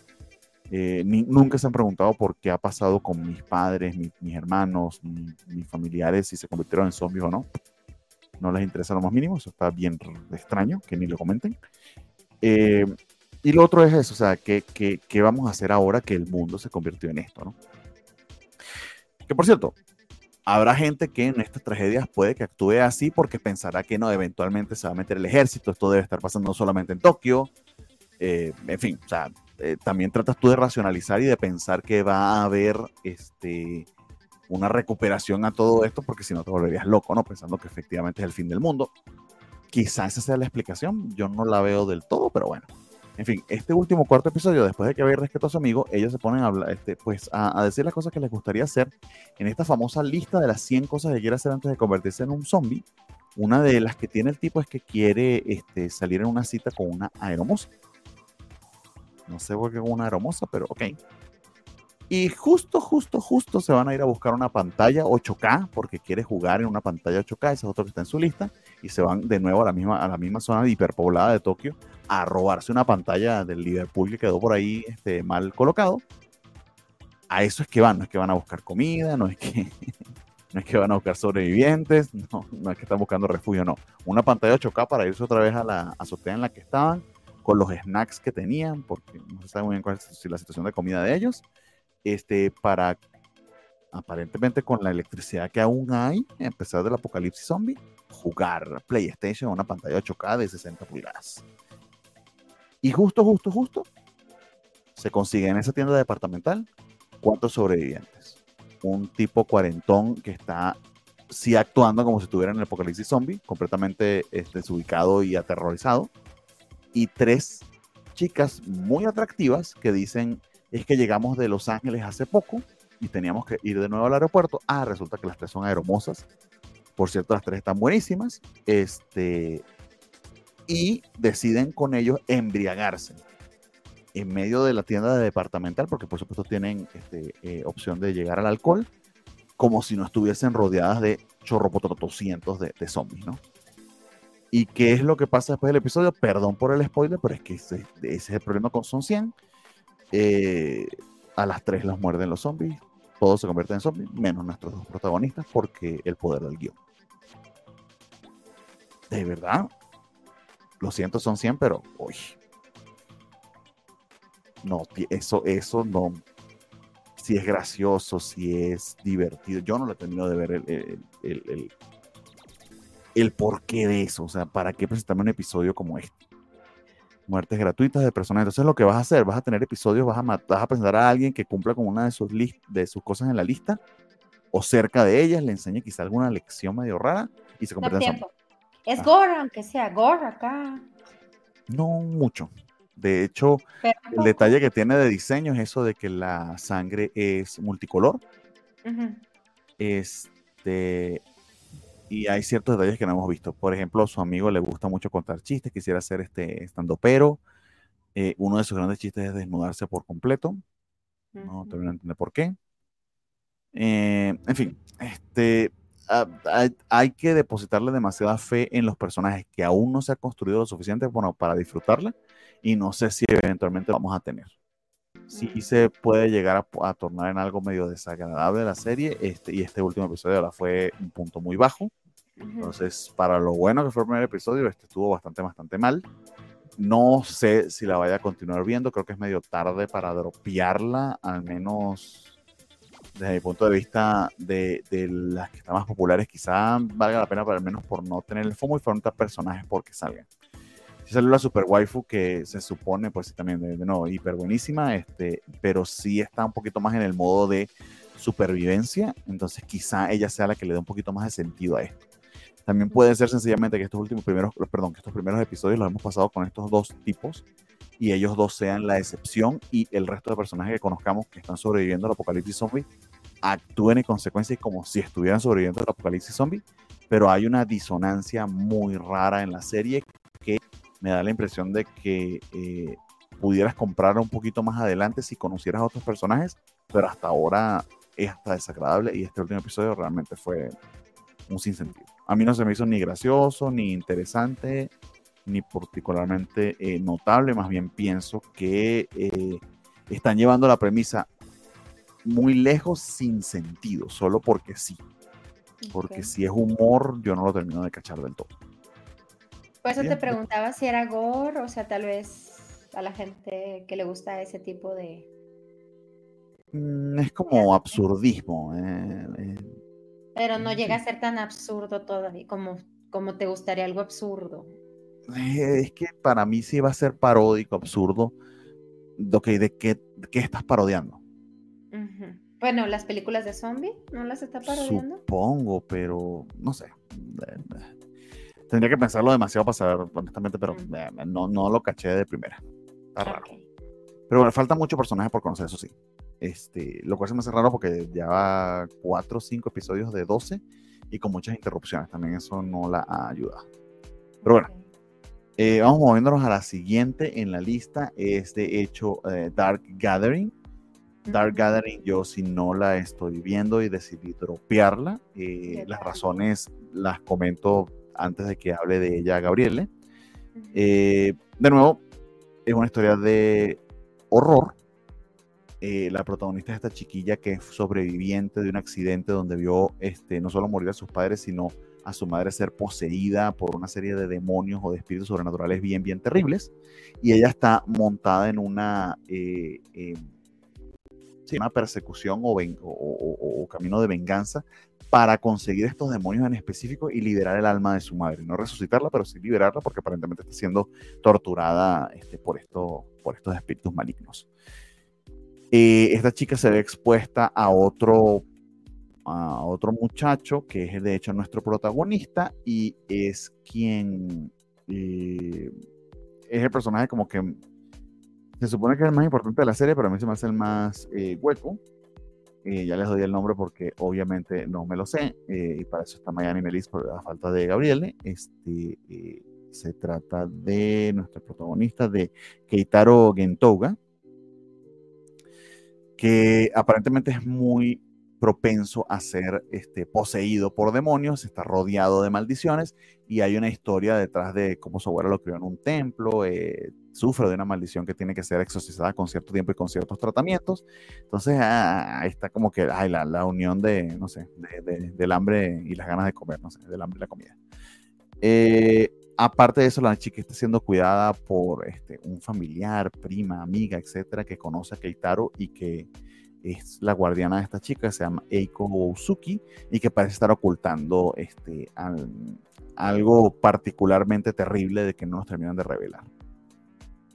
Eh, ni, nunca se han preguntado por qué ha pasado con mis padres, mi, mis hermanos, mi, mis familiares, si se convirtieron en zombies o no. No les interesa lo más mínimo, eso está bien extraño, que ni lo comenten. Eh, y lo otro es eso, o sea, ¿qué, ¿qué, qué, vamos a hacer ahora que el mundo se convirtió en esto, ¿no? Que por cierto, habrá gente que en estas tragedias puede que actúe así porque pensará que no, eventualmente se va a meter el ejército, esto debe estar pasando no solamente en Tokio, eh, en fin, o sea, eh, también tratas tú de racionalizar y de pensar que va a haber este, una recuperación a todo esto, porque si no te volverías loco, ¿no? Pensando que efectivamente es el fin del mundo. Quizá esa sea la explicación, yo no la veo del todo, pero bueno. En fin, este último cuarto episodio, después de que habéis rescatado a su amigo, ellos se ponen a, hablar, este, pues, a, a, decir las cosas que les gustaría hacer en esta famosa lista de las 100 cosas que quiere hacer antes de convertirse en un zombie. Una de las que tiene el tipo es que quiere este, salir en una cita con una aeromoza. No sé por qué con una aeromoza, pero ok. Y justo, justo, justo se van a ir a buscar una pantalla 8K porque quiere jugar en una pantalla 8K, ese es otro que está en su lista, y se van de nuevo a la misma, a la misma zona hiperpoblada de Tokio a robarse una pantalla del Liverpool que quedó por ahí este, mal colocado. A eso es que van, no es que van a buscar comida, no es que, no es que van a buscar sobrevivientes, no, no es que están buscando refugio, no. Una pantalla 8K para irse otra vez a la azotea en la que estaban, con los snacks que tenían, porque no se sabe muy bien cuál es la situación de comida de ellos este, para aparentemente con la electricidad que aún hay, a pesar del apocalipsis zombie, jugar PlayStation en una pantalla 8K de 60 pulgadas. Y justo, justo, justo, se consigue en esa tienda departamental cuántos sobrevivientes. Un tipo cuarentón que está sí actuando como si estuviera en el apocalipsis zombie, completamente este, desubicado y aterrorizado. Y tres chicas muy atractivas que dicen, es que llegamos de Los Ángeles hace poco y teníamos que ir de nuevo al aeropuerto. Ah, resulta que las tres son aeromosas. Por cierto, las tres están buenísimas. Este, y deciden con ellos embriagarse en medio de la tienda de departamental, porque por supuesto tienen este, eh, opción de llegar al alcohol, como si no estuviesen rodeadas de chorropototocientos de, de zombies, ¿no? ¿Y qué es lo que pasa después del episodio? Perdón por el spoiler, pero es que ese, es el problema con Son 100 eh, a las tres los muerden los zombies, todos se convierten en zombies, menos nuestros dos protagonistas, porque el poder del guion. De verdad, lo siento, son 100, pero uy, no, eso, eso no, si es gracioso, si es divertido, yo no lo tenido de ver el, el, el, el, el porqué de eso, o sea, ¿para qué presentarme un episodio como este? muertes gratuitas de personas. Entonces lo que vas a hacer, vas a tener episodios, vas a, vas a presentar a alguien que cumpla con una de sus, de sus cosas en la lista o cerca de ellas, le enseñe quizá alguna lección medio rara y se convierte en zombie. Es ah. gore, aunque sea gore acá. No mucho. De hecho, Pero, el detalle que tiene de diseño es eso de que la sangre es multicolor. Uh -huh. Este, y hay ciertos detalles que no hemos visto. Por ejemplo, a su amigo le gusta mucho contar chistes, quisiera hacer este estando pero. Eh, uno de sus grandes chistes es desnudarse por completo. No uh -huh. termino de entender por qué. Eh, en fin, este, hay, hay, que depositarle demasiada fe en los personajes que aún no se ha construido lo suficiente bueno, para disfrutarla y no sé si eventualmente vamos a tener. Sí se puede llegar a, a, tornar en algo medio desagradable la serie este, y este último episodio ahora fue un punto muy bajo. Entonces, para lo bueno que fue el primer episodio, este estuvo bastante, bastante mal. No sé si la vaya a continuar viendo, creo que es medio tarde para dropearla, al menos desde mi punto de vista de, de, las que están más populares, quizá valga la pena, pero al menos por no tener el FOMO y faltar personajes porque salgan. Si salió la Super Waifu, que se supone, pues también, de, de nuevo, hiper buenísima, este, pero sí está un poquito más en el modo de supervivencia, entonces quizá ella sea la que le dé un poquito más de sentido a esto. También puede ser sencillamente que estos últimos primeros, perdón, que estos primeros episodios los hemos pasado con estos dos tipos y ellos dos sean la excepción y el resto de personajes que conozcamos que están sobreviviendo al apocalipsis zombie actúen en consecuencia como si estuvieran sobreviviendo al apocalipsis zombie, pero hay una disonancia muy rara en la serie que me da la impresión de que eh, pudieras comprar un poquito más adelante si conocieras a otros personajes, pero hasta ahora es hasta desagradable y este último episodio realmente fue un sinsentido. A mí no se me hizo ni gracioso, ni interesante, ni particularmente eh, notable, más bien pienso que eh, están llevando la premisa muy lejos sin sentido, solo porque sí. Porque si es humor, yo no lo termino de cachar del todo. Por eso te preguntaba si era gore, o sea, tal vez a la gente que le gusta ese tipo de... Mm, es como absurdismo. Eh, eh, Pero no llega a ser tan absurdo todavía, como, como te gustaría algo absurdo. Eh, es que para mí sí va a ser paródico, absurdo. Okay, ¿de qué, de qué estás parodiando? Ujú. Bueno, las películas de zombie, ¿no las está parodiando? Supongo, pero no sé. Tendría que pensarlo demasiado para saber, honestamente, pero Mm. eh, no, no lo caché de primera. Está raro. Ok. Pero bueno, falta mucho personaje por conocer, eso sí. Este, lo cual se me hace raro porque ya va 4 o 5 episodios de 12 y con muchas interrupciones. También eso no la ayuda. Pero bueno, Ok. Eh, vamos moviéndonos a la siguiente en la lista. Es de hecho eh, Dark Gathering. Dark. Gathering, yo si no la estoy viendo y decidí dropearla, eh, las razones las comento antes de que hable de ella Gabriele. Eh, de nuevo, es una historia de horror. Eh, la protagonista es esta chiquilla que es sobreviviente de un accidente donde vio este, no solo morir a sus padres, sino a su madre ser poseída por una serie de demonios o de espíritus sobrenaturales bien, bien terribles. Y ella está montada en una, eh, sí, una persecución o camino de venganza para conseguir estos demonios en específico y liberar el alma de su madre. No resucitarla, pero sí liberarla porque aparentemente está siendo torturada este, por, esto, por estos espíritus malignos. Eh, esta chica se ve expuesta a otro, a otro muchacho que es de hecho nuestro protagonista y es quien eh, es el personaje como que se supone que es el más importante de la serie, pero a mí se me hace el más eh, hueco. Eh, ya les doy el nombre porque obviamente no me lo sé eh, y para eso está Miami Melis por la falta de Gabriele. Este, se trata de nuestro protagonista de Keitaro Gentouga, que aparentemente es muy propenso a ser este, poseído por demonios, está rodeado de maldiciones y hay una historia detrás de cómo su abuela lo crió en un templo, eh, sufre de una maldición que tiene que ser exorcizada con cierto tiempo y con ciertos tratamientos. Entonces ah, ahí está como que ay, la, la, unión de, no sé, de, de, del hambre y las ganas de comer, no sé, del hambre y la comida. Eh, aparte de eso, la chica está siendo cuidada por este, un familiar, prima, amiga, etcétera, que conoce a Keitaro y que es la guardiana de esta chica, se llama Eiko Usuki, y que parece estar ocultando este, al, algo particularmente terrible de que no nos terminan de revelar.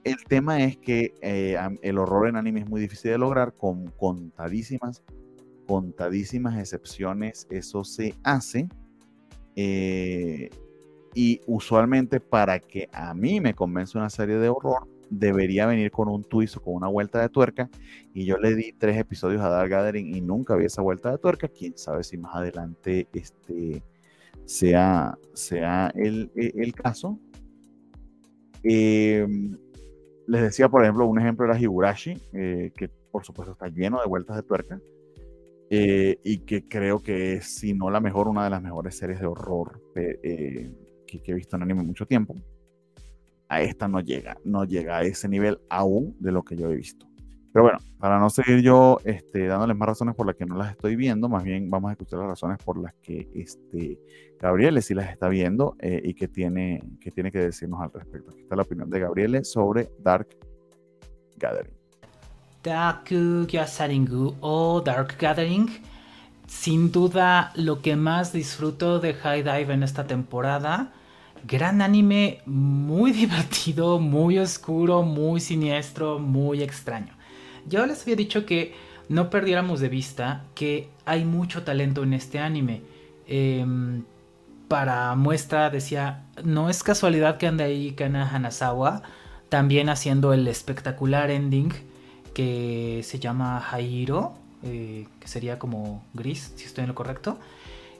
El tema es que eh, el horror en anime es muy difícil de lograr, con contadísimas, contadísimas excepciones, eso se hace. Eh, y usualmente para que a mí me convence una serie de horror, debería venir con un twist o con una vuelta de tuerca. Y yo le di tres episodios a Dark Gathering y nunca vi esa vuelta de tuerca. Quién sabe si más adelante este, sea, sea el, el caso. Eh, les decía, por ejemplo, un ejemplo era Higurashi, eh, que por supuesto está lleno de vueltas de tuerca. Eh, y que creo que es, si no la mejor, una de las mejores series de horror que, que he visto en anime mucho tiempo a esta no llega, no llega a ese nivel aún de lo que yo he visto. Pero bueno, para no seguir yo este, dándoles más razones por las que no las estoy viendo, más bien vamos a escuchar las razones por las que este, Gabriele sí las está viendo eh, y que tiene, que tiene que decirnos al respecto. Aquí está la opinión de Gabriele sobre Dark Gathering. Daku Gyasaringu o Dark Gathering. Sin duda lo que más disfruto de High Dive en esta temporada. Gran anime, muy divertido, muy oscuro, muy siniestro, muy extraño. Yo les había dicho que no perdiéramos de vista que hay mucho talento en este anime. Em, para muestra decía, no es casualidad que ande ahí Kana Hanazawa, también haciendo el espectacular ending que se llama Jairo, eh, que sería como gris, si estoy en lo correcto,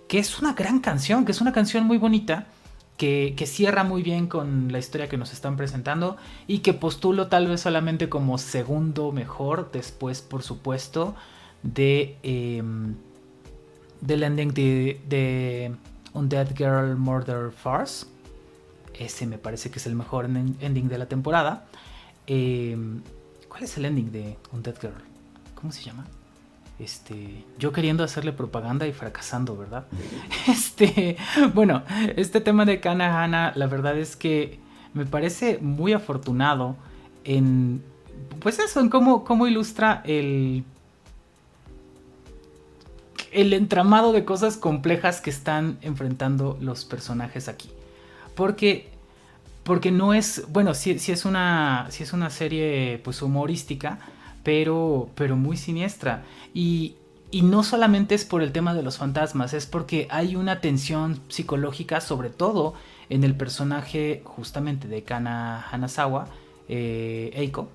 que es una gran canción, que es una canción muy bonita. Que, cierra muy bien con la historia que nos están presentando y que postulo tal vez solamente como segundo mejor, después por supuesto de em, del ending de, de Undead Girl Murder Farce. Ese me parece que es el mejor ending de la temporada. Em, ¿Cuál es el ending de Undead Girl? ¿Cómo se llama? Este, yo queriendo hacerle propaganda y fracasando, ¿verdad? Este, bueno, este tema de Kanahana, la verdad es que me parece muy afortunado en, pues eso, en cómo, cómo ilustra el el entramado de cosas complejas que están enfrentando los personajes aquí. Porque, porque no es, bueno, si es, una, si es una serie pues humorística, pero, pero muy siniestra. Y, y no solamente es por el tema de los fantasmas, es porque hay una tensión psicológica, sobre todo en el personaje justamente de Kana Hanazawa, eh, Eiko,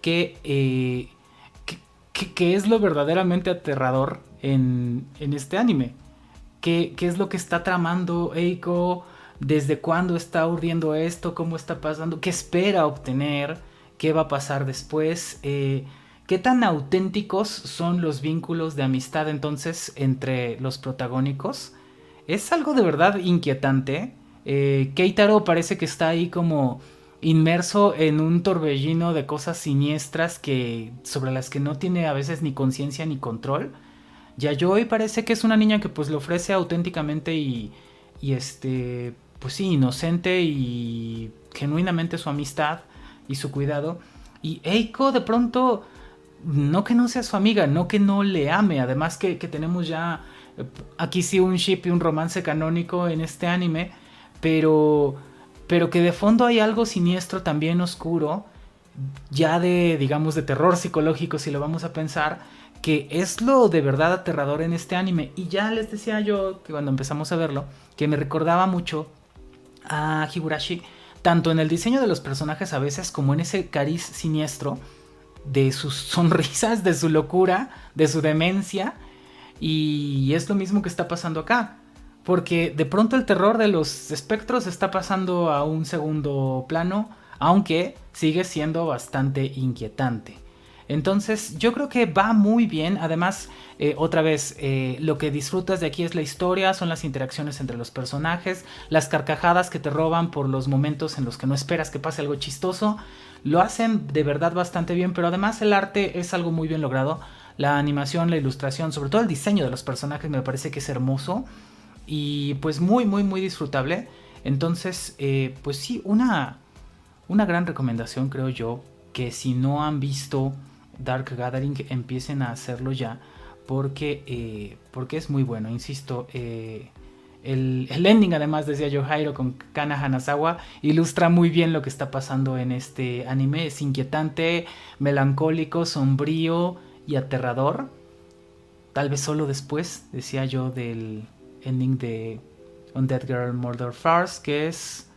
que, eh, que, es lo verdaderamente aterrador en, este anime. ¿Qué, es lo que está tramando Eiko? ¿Desde cuándo está urdiendo esto? ¿Cómo está pasando? ¿Qué espera obtener? ¿Qué va a pasar después? Eh, ¿Qué tan auténticos son los vínculos de amistad entonces entre los protagónicos? Es algo de verdad inquietante. Eh, Keitaro parece que está ahí como inmerso en un torbellino de cosas siniestras que sobre las que no tiene a veces ni conciencia ni control. Yayoi parece que es una niña que pues le ofrece auténticamente y, y este, pues sí, inocente y genuinamente su amistad y su cuidado. Y Eiko de pronto, no que no sea su amiga, no que no le ame, además que, tenemos ya eh, aquí sí un ship y un romance canónico en este anime, pero, pero que de fondo hay algo siniestro también oscuro, ya de, digamos, de terror psicológico si lo vamos a pensar que es lo de verdad aterrador en este anime. Y ya les decía yo que cuando empezamos a verlo, que me recordaba mucho a Higurashi, tanto en el diseño de los personajes a veces como en ese cariz siniestro de sus sonrisas, de su locura, de su demencia. Y es lo mismo que está pasando acá. Porque de pronto el terror de los espectros está pasando a un segundo plano, aunque sigue siendo bastante inquietante. Entonces yo creo que va muy bien. Además, eh, otra vez, eh, lo que disfrutas de aquí es la historia, son las interacciones entre los personajes, las carcajadas que te roban por los momentos en los que no esperas que pase algo chistoso. Lo hacen de verdad bastante bien, pero además el arte es algo muy bien logrado. La animación, la ilustración, sobre todo el diseño de los personajes me parece que es hermoso y pues muy, muy, muy disfrutable. Entonces, eh, pues sí, una, una gran recomendación creo yo que si no han visto Dark Gathering empiecen a hacerlo ya porque, eh, porque es muy bueno, insisto. Eh, el, ending, además, decía yo, Jairo con Kana Hanazawa, ilustra muy bien lo que está pasando en este anime. Es inquietante, melancólico, sombrío y aterrador. Tal vez solo después, decía yo, del ending de Undead Girl Murder Farce, que es.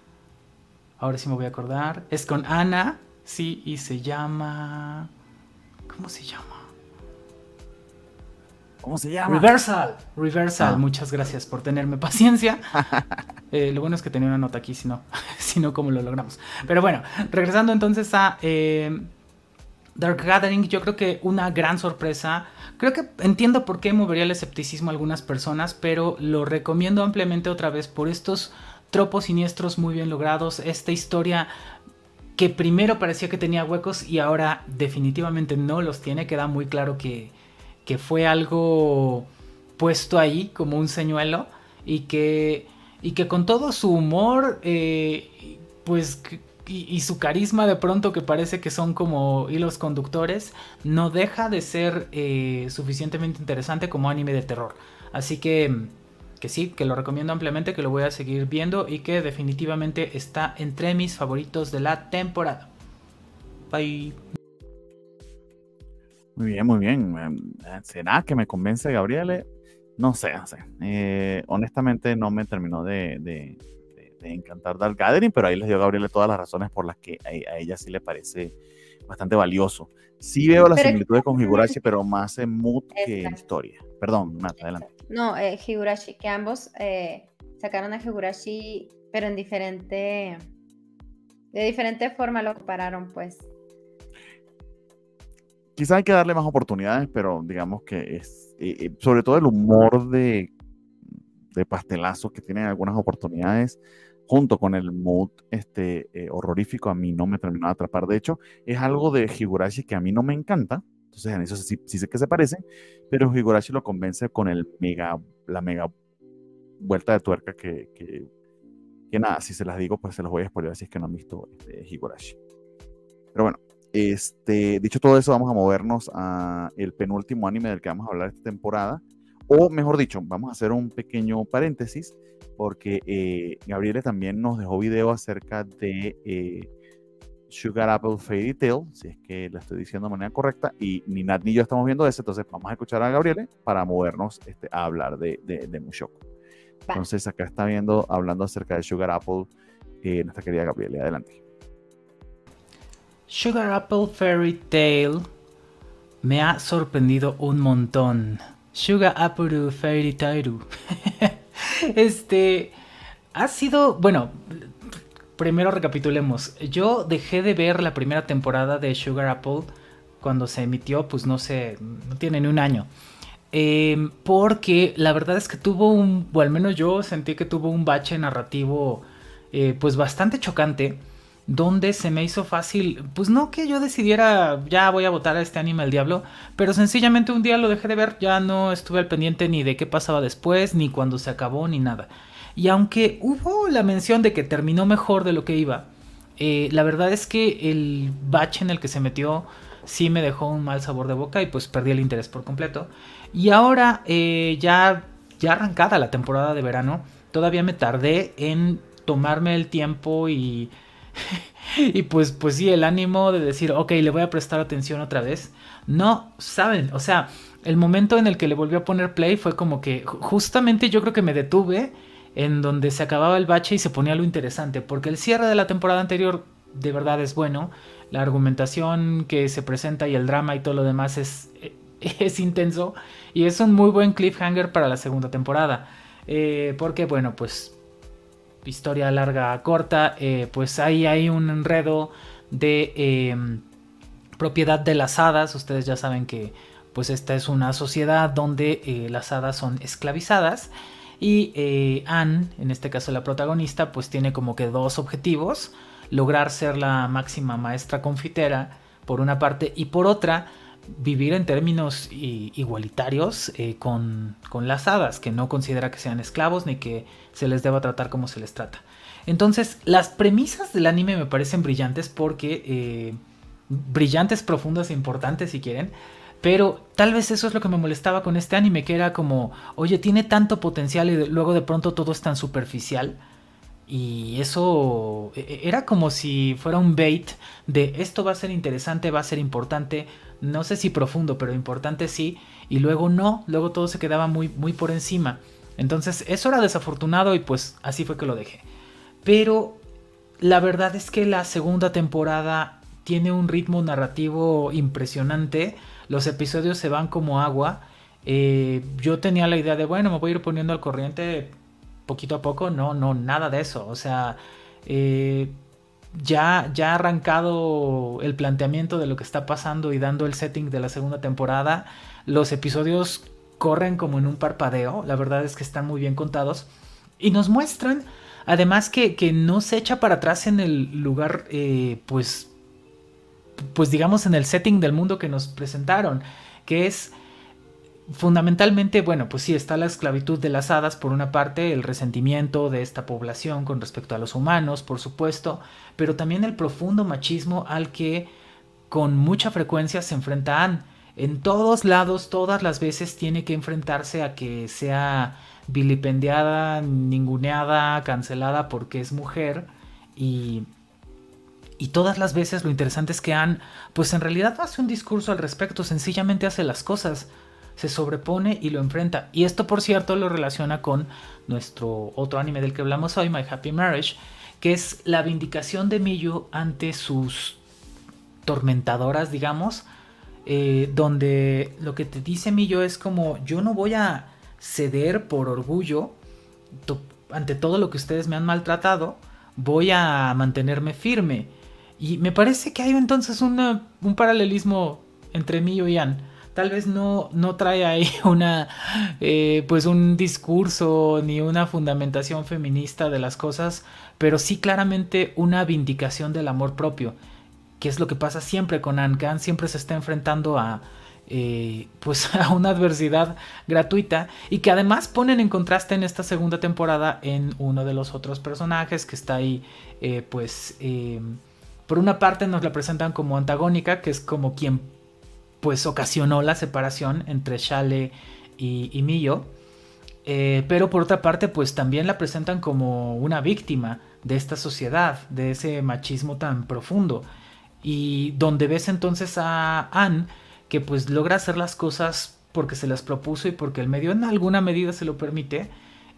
Ahora sí me voy a acordar. Es con Ana, sí, y se llama. ¿Cómo se llama? ¿Cómo se llama? Reversal. Reversal. Ah. Muchas gracias por tenerme paciencia. Eh, lo bueno es que tenía una nota aquí, si no, si no, ¿cómo lo logramos? Pero bueno, regresando entonces a eh, Dark Gathering, yo creo que una gran sorpresa. Creo que entiendo por qué movería el escepticismo a algunas personas, pero lo recomiendo ampliamente otra vez por estos tropos siniestros muy bien logrados. Esta historia que primero parecía que tenía huecos y ahora definitivamente no los tiene. Queda muy claro que, que fue algo puesto ahí como un señuelo y que, y que con todo su humor, eh, pues y, su carisma de pronto que parece que son como hilos conductores, no deja de ser eh, suficientemente interesante como anime de terror. Así que, que sí, que lo recomiendo ampliamente, que lo voy a seguir viendo y que definitivamente está entre mis favoritos de la temporada. Bye. Muy bien, muy bien. Eh, ¿Será que me convence Gabriele? No sé, no sé. Eh, honestamente no me terminó de, de, encantar Dark Gathering, pero ahí les dio Gabriele todas las razones por las que a, ella sí le parece bastante valioso. Sí veo las similitudes con Higurashi, pero más en mood que en historia. Perdón, Nata, adelante. No, eh, Higurashi, que ambos eh, sacaron a Higurashi, pero en diferente, de diferente forma lo compararon, pues. Quizás hay que darle más oportunidades, pero digamos que es, eh, eh, sobre todo el humor de, de pastelazo que tienen algunas oportunidades, junto con el mood este, eh, horrorífico, a mí no me terminó de atrapar. De hecho, es algo de Higurashi que a mí no me encanta, entonces en eso sí, sé que se parecen, pero Higurashi lo convence con el mega, la mega vuelta de tuerca que, que, nada, si se las digo, pues se los voy a spoiler si es que no han visto este, Higurashi. Pero bueno, este, dicho todo eso, vamos a movernos a el penúltimo anime del que vamos a hablar esta temporada. O mejor dicho, vamos a hacer un pequeño paréntesis porque eh, Gabriele también nos dejó video acerca de eh, Sugar Apple Fairy Tale, si es que lo estoy diciendo de manera correcta, y ni Nat ni yo estamos viendo ese, entonces vamos a escuchar a Gabriele para movernos este, a hablar de, de, Mushoku. Entonces acá está viendo, hablando acerca de Sugar Apple, eh, nuestra querida Gabriele, adelante. Sugar Apple Fairy Tale me ha sorprendido un montón. Sugar Apple Fairy Tale. este ha sido, bueno, primero recapitulemos. Yo dejé de ver la primera temporada de Sugar Apple cuando se emitió, pues no sé, no tiene ni un año. Em, porque la verdad es que tuvo un, o al menos yo sentí que tuvo un bache narrativo eh, pues bastante chocante donde se me hizo fácil, pues no que yo decidiera ya voy a votar a este anime al diablo, pero sencillamente un día lo dejé de ver, ya no estuve al pendiente ni de qué pasaba después, ni cuando se acabó, ni nada. Y aunque hubo la mención de que terminó mejor de lo que iba, eh, la verdad es que el bache en el que se metió sí me dejó un mal sabor de boca y pues perdí el interés por completo. Y ahora eh, ya, ya arrancada la temporada de verano, todavía me tardé en tomarme el tiempo y y pues, pues sí, el ánimo de decir, ok, le voy a prestar atención otra vez. No, saben, o sea, el momento en el que le volví a poner play fue como que justamente yo creo que me detuve en donde se acababa el bache y se ponía lo interesante, porque el cierre de la temporada anterior de verdad es bueno, la argumentación que se presenta y el drama y todo lo demás es, es intenso y es un muy buen cliffhanger para la segunda temporada. Eh, porque bueno, pues historia larga, corta, eh, pues ahí hay un enredo de em, propiedad de las hadas. Ustedes ya saben que pues esta es una sociedad donde eh, las hadas son esclavizadas. Y eh, Anne, en este caso la protagonista, pues tiene como que dos objetivos. Lograr ser la máxima maestra confitera, por una parte, y por otra, vivir en términos igualitarios eh, con, las hadas, que no considera que sean esclavos ni que se les deba tratar como se les trata. Entonces, las premisas del anime me parecen brillantes porque... Eh, brillantes, profundas e importantes si quieren. Pero tal vez eso es lo que me molestaba con este anime, que era como, oye, tiene tanto potencial y luego de pronto todo es tan superficial. Y eso e, e, era como si fuera un bait de esto va a ser interesante, va a ser importante, no sé si profundo, pero importante sí, y luego no, luego todo se quedaba muy, muy por encima. Entonces eso era desafortunado y pues así fue que lo dejé. Pero la verdad es que la segunda temporada tiene un ritmo narrativo impresionante, los episodios se van como agua. Eh, yo tenía la idea de, bueno, me voy a ir poniendo al corriente poquito a poco, no, no, nada de eso. O sea, eh, ya, ya arrancado el planteamiento de lo que está pasando y dando el setting de la segunda temporada. Los episodios corren como en un parpadeo, la verdad es que están muy bien contados. Y nos muestran, además, que, no se echa para atrás en el lugar, eh, pues, pues digamos, en el setting del mundo que nos presentaron, que es fundamentalmente, bueno, pues sí, está la esclavitud de las hadas por una parte, el resentimiento de esta población con respecto a los humanos, por supuesto, pero también el profundo machismo al que con mucha frecuencia se enfrenta Anne. En todos lados, todas las veces tiene que enfrentarse a que sea vilipendiada, ninguneada, cancelada porque es mujer y y todas las veces lo interesante es que Anne, pues en realidad hace un discurso al respecto, sencillamente hace las cosas se sobrepone y lo enfrenta. Y esto, por cierto, lo relaciona con nuestro otro anime del que hablamos hoy, My Happy Marriage, que es la vindicación de Miyu ante sus tormentadoras, digamos, eh, donde lo que te dice Miyu es como, yo no voy a ceder por orgullo ante todo lo que ustedes me han maltratado, voy a mantenerme firme. Y me parece que hay entonces un paralelismo entre Miyu y Anne tal vez no, no trae ahí una, eh, pues un discurso ni una fundamentación feminista de las cosas, pero sí claramente una vindicación del amor propio, que es lo que pasa siempre con Anne, siempre se está enfrentando a, eh, pues a una adversidad gratuita y que además ponen en contraste en esta segunda temporada en uno de los otros personajes que está ahí, eh, pues... por una parte nos la presentan como antagónica, que es como quien pues ocasionó la separación entre Shale y, y Millo. Eh, pero por otra parte, pues también la presentan como una víctima de esta sociedad, de ese machismo tan profundo. Y donde ves entonces a Anne que pues logra hacer las cosas porque se las propuso y porque el medio en alguna medida se lo permite,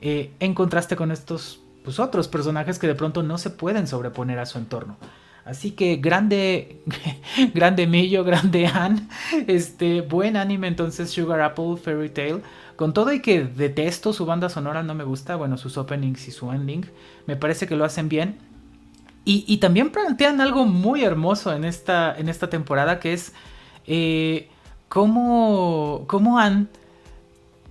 eh, en contraste con estos pues, otros personajes que de pronto no se pueden sobreponer a su entorno. Así que grande, grande Millo, grande Anne. Este, buen anime entonces Sugar Apple Fairy Tale. Con todo y que detesto su banda sonora, no me gusta, bueno, sus openings y su ending. Me parece que lo hacen bien. Y, también plantean algo muy hermoso en esta, en esta temporada, que es eh, cómo, cómo Anne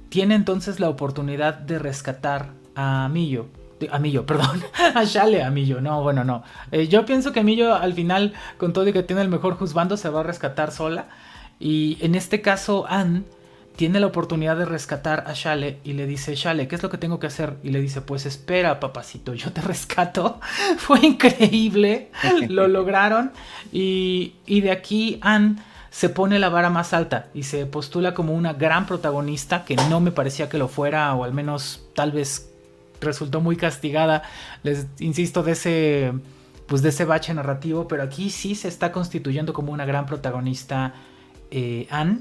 tiene entonces la oportunidad de rescatar a Millo a Millo, perdón, a Shale a Millo, no, bueno, no. Eh, yo pienso que Millo al final, con todo y que tiene el mejor juzgando, se va a rescatar sola. Y en este caso, Anne tiene la oportunidad de rescatar a Shale y le dice, Shale, ¿qué es lo que tengo que hacer? Y le dice, pues espera, papacito, yo te rescato. Fue increíble, lo lograron. Y, y de aquí Anne se pone la vara más alta y se postula como una gran protagonista que no me parecía que lo fuera, o al menos tal vez resultó muy castigada, les insisto, de ese, pues de ese bache narrativo, pero aquí sí se está constituyendo como una gran protagonista eh, Anne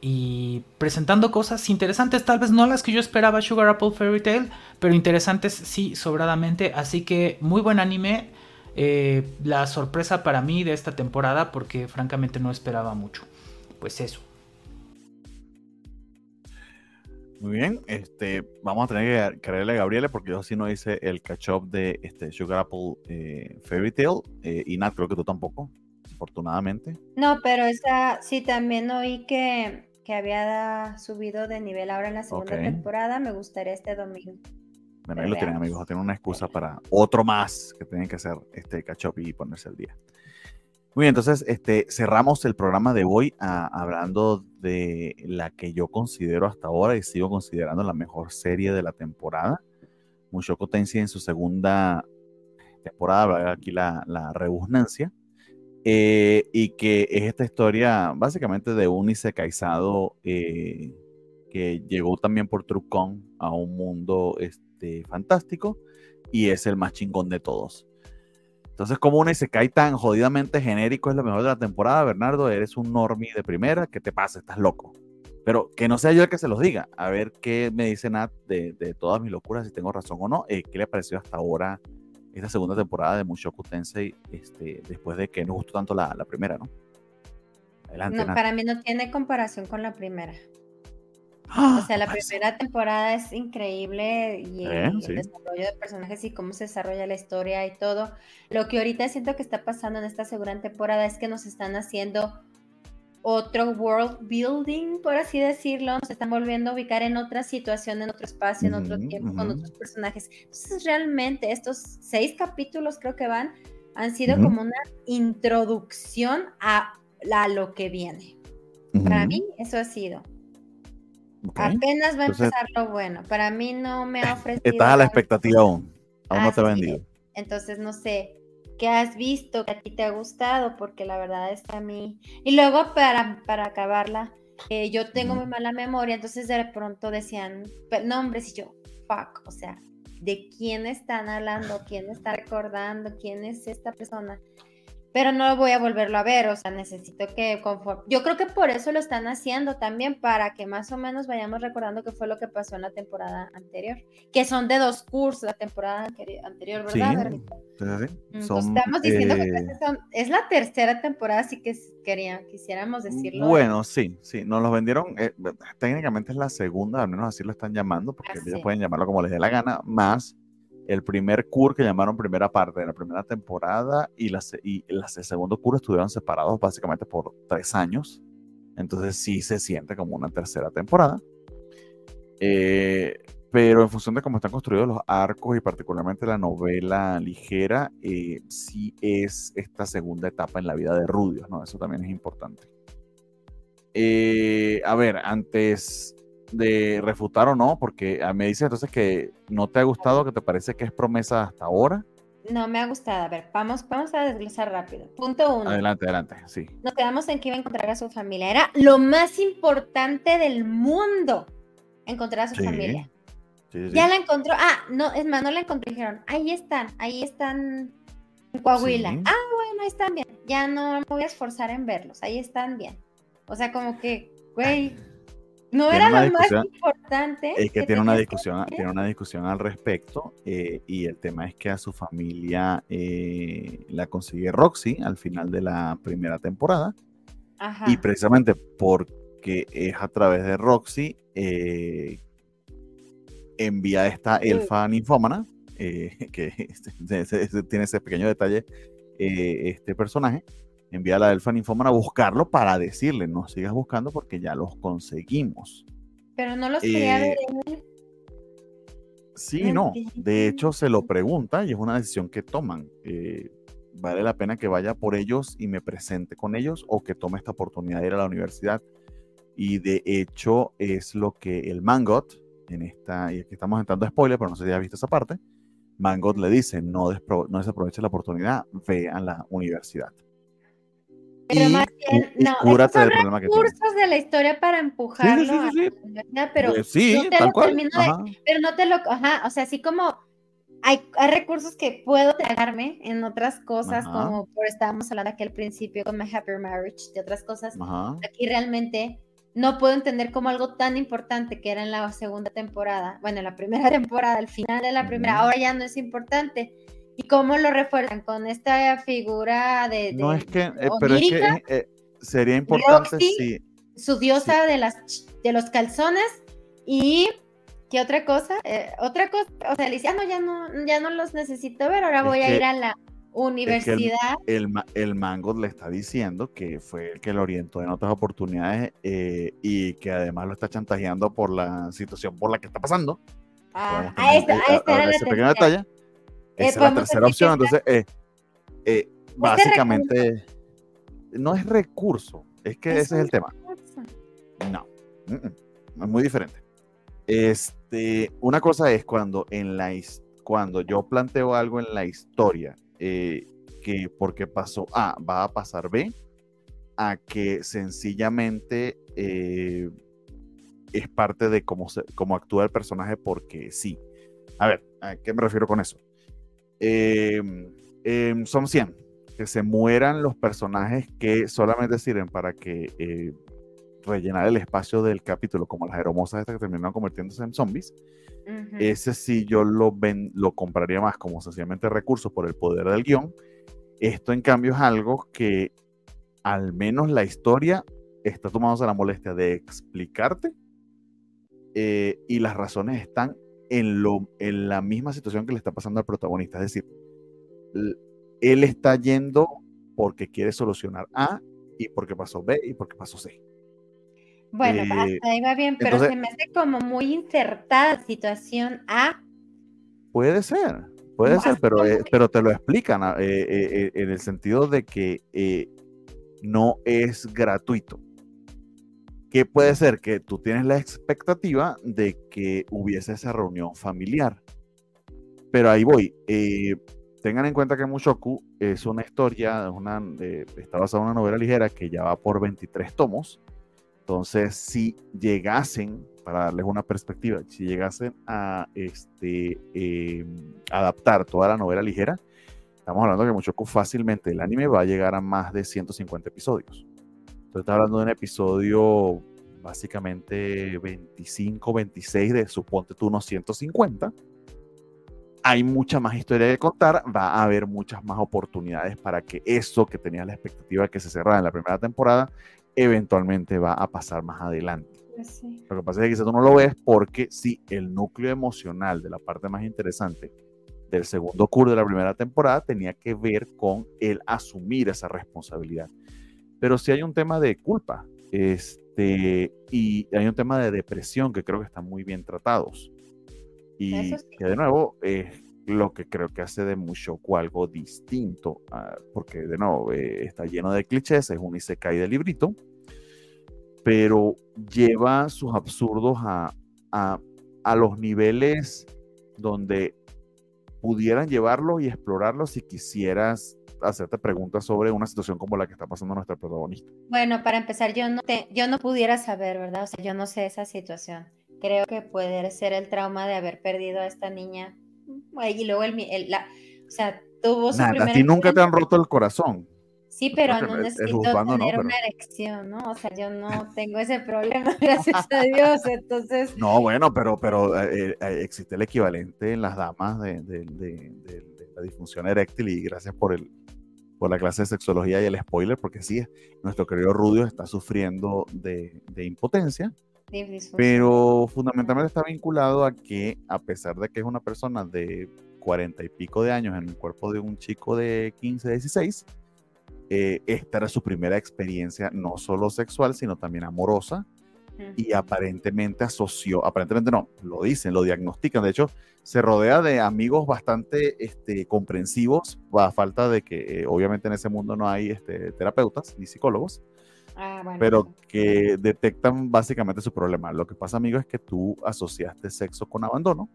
y presentando cosas interesantes, tal vez no las que yo esperaba Sugar Apple Fairy Tale, pero interesantes sí, sobradamente, así que muy buen anime. Eh, la sorpresa para mí de esta temporada porque francamente no esperaba mucho. Pues eso. Muy bien, este, vamos a tener que creerle a Gabriele porque yo sí no hice el catch-up de este Sugar Apple eh, Fairy Tale eh, y Nat, creo que tú tampoco, afortunadamente. No, pero esa sí también oí que, que había subido de nivel ahora en la segunda temporada. Me gustaría este domingo. Bueno, ahí lo tienen amigos, tienen una excusa para otro más que tienen que hacer este catch-up y ponerse al día. Muy bien, entonces este, cerramos el programa de hoy ah, hablando de la que yo considero hasta ahora y sigo considerando la mejor serie de la temporada. Mushoku Tensei en su segunda temporada, aquí la, la rebusnancia. Eh, y que es esta historia básicamente de un Isekai eh, que llegó también por Trucón a un mundo este, fantástico y es el más chingón de todos. Entonces, como una se cae tan jodidamente genérico es lo mejor de la temporada, Bernardo, eres un normie de primera, ¿qué te pasa? Estás loco. Pero que no sea yo el que se los diga. A ver qué me dice Nat de, de todas mis locuras, si tengo razón o no. Eh, ¿Qué le pareció hasta ahora esta segunda temporada de Mushoku Tensei, este, después de que nos gustó tanto la, la primera, ¿no? Adelante, no, para mí no tiene comparación con la primera. O sea, la primera temporada es increíble y el, desarrollo de personajes y cómo se desarrolla la historia y todo. Lo que ahorita siento que está pasando en esta segunda temporada es que nos están haciendo otro world building, por así decirlo, nos están volviendo a ubicar en otra situación, en otro espacio, en otro tiempo, con otros personajes. Entonces, realmente estos seis capítulos creo que van, han sido como una introducción a, a lo que viene. Para mí, eso ha sido. Apenas va a empezar lo bueno. Para mí no me ha ofrecido. Estás a la expectativa aún. Aún no te ha vendido. Entonces, no sé, ¿qué has visto que a ti te ha gustado? Porque la verdad es que a mí. Y luego, para, para acabarla, eh, yo tengo muy mala memoria, entonces de pronto decían nombres y yo, fuck, o sea, ¿de quién están hablando? ¿Quién está recordando? ¿Quién es esta persona? Pero no voy a volverlo a ver, o sea, necesito que conforme... Yo creo que por eso lo están haciendo también, para que más o menos vayamos recordando qué fue lo que pasó en la temporada anterior, que son de dos cursos la temporada anterior, ¿verdad? Sí, sí, Son, estamos diciendo que eh, es la tercera temporada, así que quería, quisiéramos decirlo. Bueno, sí, sí, nos los vendieron, eh, técnicamente es la segunda, al menos así lo están llamando, porque ellos pueden llamarlo como les dé la gana, más el primer CUR que llamaron primera parte de la primera temporada y, la, y el segundo CUR estuvieron separados básicamente por tres años. Entonces sí se siente como una tercera temporada. Eh, pero en función de cómo están construidos los arcos y particularmente la novela ligera, eh, sí es esta segunda etapa en la vida de Rudios, ¿no? Eso también es importante. Eh, a ver, antes de refutar o no, porque ah, me dice entonces que no te ha gustado, que te parece que es promesa hasta ahora. No me ha gustado. A ver, vamos, vamos a desglosar rápido. Punto uno. Adelante, adelante, sí. Nos quedamos en que iba a encontrar a su familia. Era lo más importante del mundo, encontrar a su familia. Ya la encontró. Ah, no, es más, no la encontró. Dijeron, ahí están, ahí están en Coahuila. Ah, bueno, ahí están bien. Ya no me voy a esforzar en verlos. Ahí están bien. O sea, como que, güey no era lo más importante. Es que, tiene una discusión, tiene una discusión al respecto eh, y el tema es que a su familia eh, la consigue Roxy al final de la primera temporada. Y precisamente porque es a través de Roxy eh, envía esta elfa ninfómana que tiene ese pequeño detalle este personaje envía a la elfa ninfómana a buscarlo para decirle, no sigas buscando porque ya los conseguimos. Pero no los quería ver él. Sí, no. De hecho, se lo pregunta y es una decisión que toman. Eh, ¿Vale la pena que vaya por ellos y me presente con ellos o que tome esta oportunidad de ir a la universidad? Y de hecho, es lo que el Mangot, en esta, y aquí estamos entrando a spoiler, pero no sé si has visto esa parte, Mangot le dice, no, no desaproveche la oportunidad, ve a la universidad. Pero más bien, no, son recursos de la historia para empujarlo sí, sí, sí, pero pues no te lo termino de, pero no te lo, ajá, o sea, así como hay, hay recursos que puedo tragarme en otras cosas, como por estábamos hablando aquí al principio con My Happy Marriage, de otras cosas, aquí realmente no puedo entender como algo tan importante que era en la segunda temporada, bueno, en la primera temporada, al final de la primera, ahora ya no es importante ¿Y cómo lo refuerzan? Con esta figura de. no es que, eh, pero es que eh, sería importante si. Su diosa de, las, de los calzones y. ¿Qué otra cosa? Eh, otra cosa, o sea, le ah, no, ya no, ya no los necesito ver, ahora voy a ir a la universidad. el, el, Mango le está diciendo que fue el que lo orientó en otras oportunidades y que además lo está chantajeando por la situación por la que está pasando. Ah, a esta, a esta era la pequeña detalle. Esa es la tercera opción. Entonces, eh, eh, básicamente, no es recurso, es que ese es el tema. No, es muy diferente. Este, una cosa es cuando en la cuando yo planteo algo en la historia eh, que porque pasó A va a pasar B, a que sencillamente es parte de cómo, cómo actúa el personaje porque sí. A ver, ¿a qué me refiero con eso? Em, em, son 100. Que se mueran los personajes que solamente sirven para que eh, rellenar el espacio del capítulo, como las hermosas estas que terminaron convirtiéndose en zombies. Ese sí yo lo, ven, lo compraría más como sencillamente recursos por el poder del guion. Esto en cambio es algo que al menos la historia está tomándose la molestia de explicarte eh, y las razones están en, lo, en la misma situación que le está pasando al protagonista. Es decir, él está yendo porque quiere solucionar A y porque pasó B y porque pasó C. Bueno, eh, ahí va bien, pero se me hace como muy insertada situación A. Puede ser, puede ser, pero, eh, pero te lo explican ah, eh, en el sentido de que no es gratuito ¿Qué puede ser? Que tú tienes la expectativa de que hubiese esa reunión familiar. Pero ahí voy. Eh, tengan en cuenta que Mushoku es una historia, una, está basada en una novela ligera que ya va por 23 tomos. Entonces, si llegasen, para darles una perspectiva, si llegasen a este, em, adaptar toda la novela ligera, estamos hablando que Mushoku fácilmente el anime va a llegar a más de 150 episodios. Entonces, está hablando de un episodio básicamente 25, 26 de suponte tú unos 150 hay mucha más historia que contar, va a haber muchas más oportunidades para que eso que tenía la expectativa de que se cerrara en la primera temporada, eventualmente va a pasar más adelante. Pues lo que pasa es que quizás tú no lo ves porque sí, el núcleo emocional de la parte más interesante del segundo curso de la primera temporada tenía que ver con el asumir esa responsabilidad. Pero sí hay un tema de culpa este, y hay un tema de depresión que creo que están muy bien tratados. Y que de nuevo es lo que creo que hace de Mushoku algo distinto, ah, porque de nuevo eh, está lleno de clichés, es un isekai de librito, pero lleva sus absurdos a, a, a los niveles donde pudieran llevarlo y explorarlo si quisieras hacerte preguntas sobre una situación como la que está pasando nuestra protagonista. Bueno, para empezar, yo no, te, yo no pudiera saber, ¿verdad? O sea, yo no sé esa situación creo que puede ser el trauma de haber perdido a esta niña. Y luego el, la, o sea, tuvo su Nada, a ti nunca te han roto el corazón. Sí, pero no necesito tener una erección, ¿no? O sea, yo no tengo ese problema, gracias a Dios, entonces... No, bueno, pero, pero eh, eh, existe el equivalente en las damas de, de, de, la disfunción eréctil y gracias por, el, por la clase de sexología y el spoiler, porque sí, nuestro querido Rudio está sufriendo de, impotencia pero fundamentalmente está vinculado a que, a pesar de que es una persona de cuarenta y pico de años en el cuerpo de un chico de 15, 16, eh, esta era su primera experiencia, no solo sexual, sino también amorosa. Y aparentemente asoció, aparentemente no, lo dicen, lo diagnostican. De hecho, se rodea de amigos bastante este, comprensivos, a falta de que, eh, obviamente, en ese mundo no hay este, terapeutas ni psicólogos. Ah, pero que detectan básicamente su problema. Lo que pasa, amigo, es que tú asociaste sexo con abandono,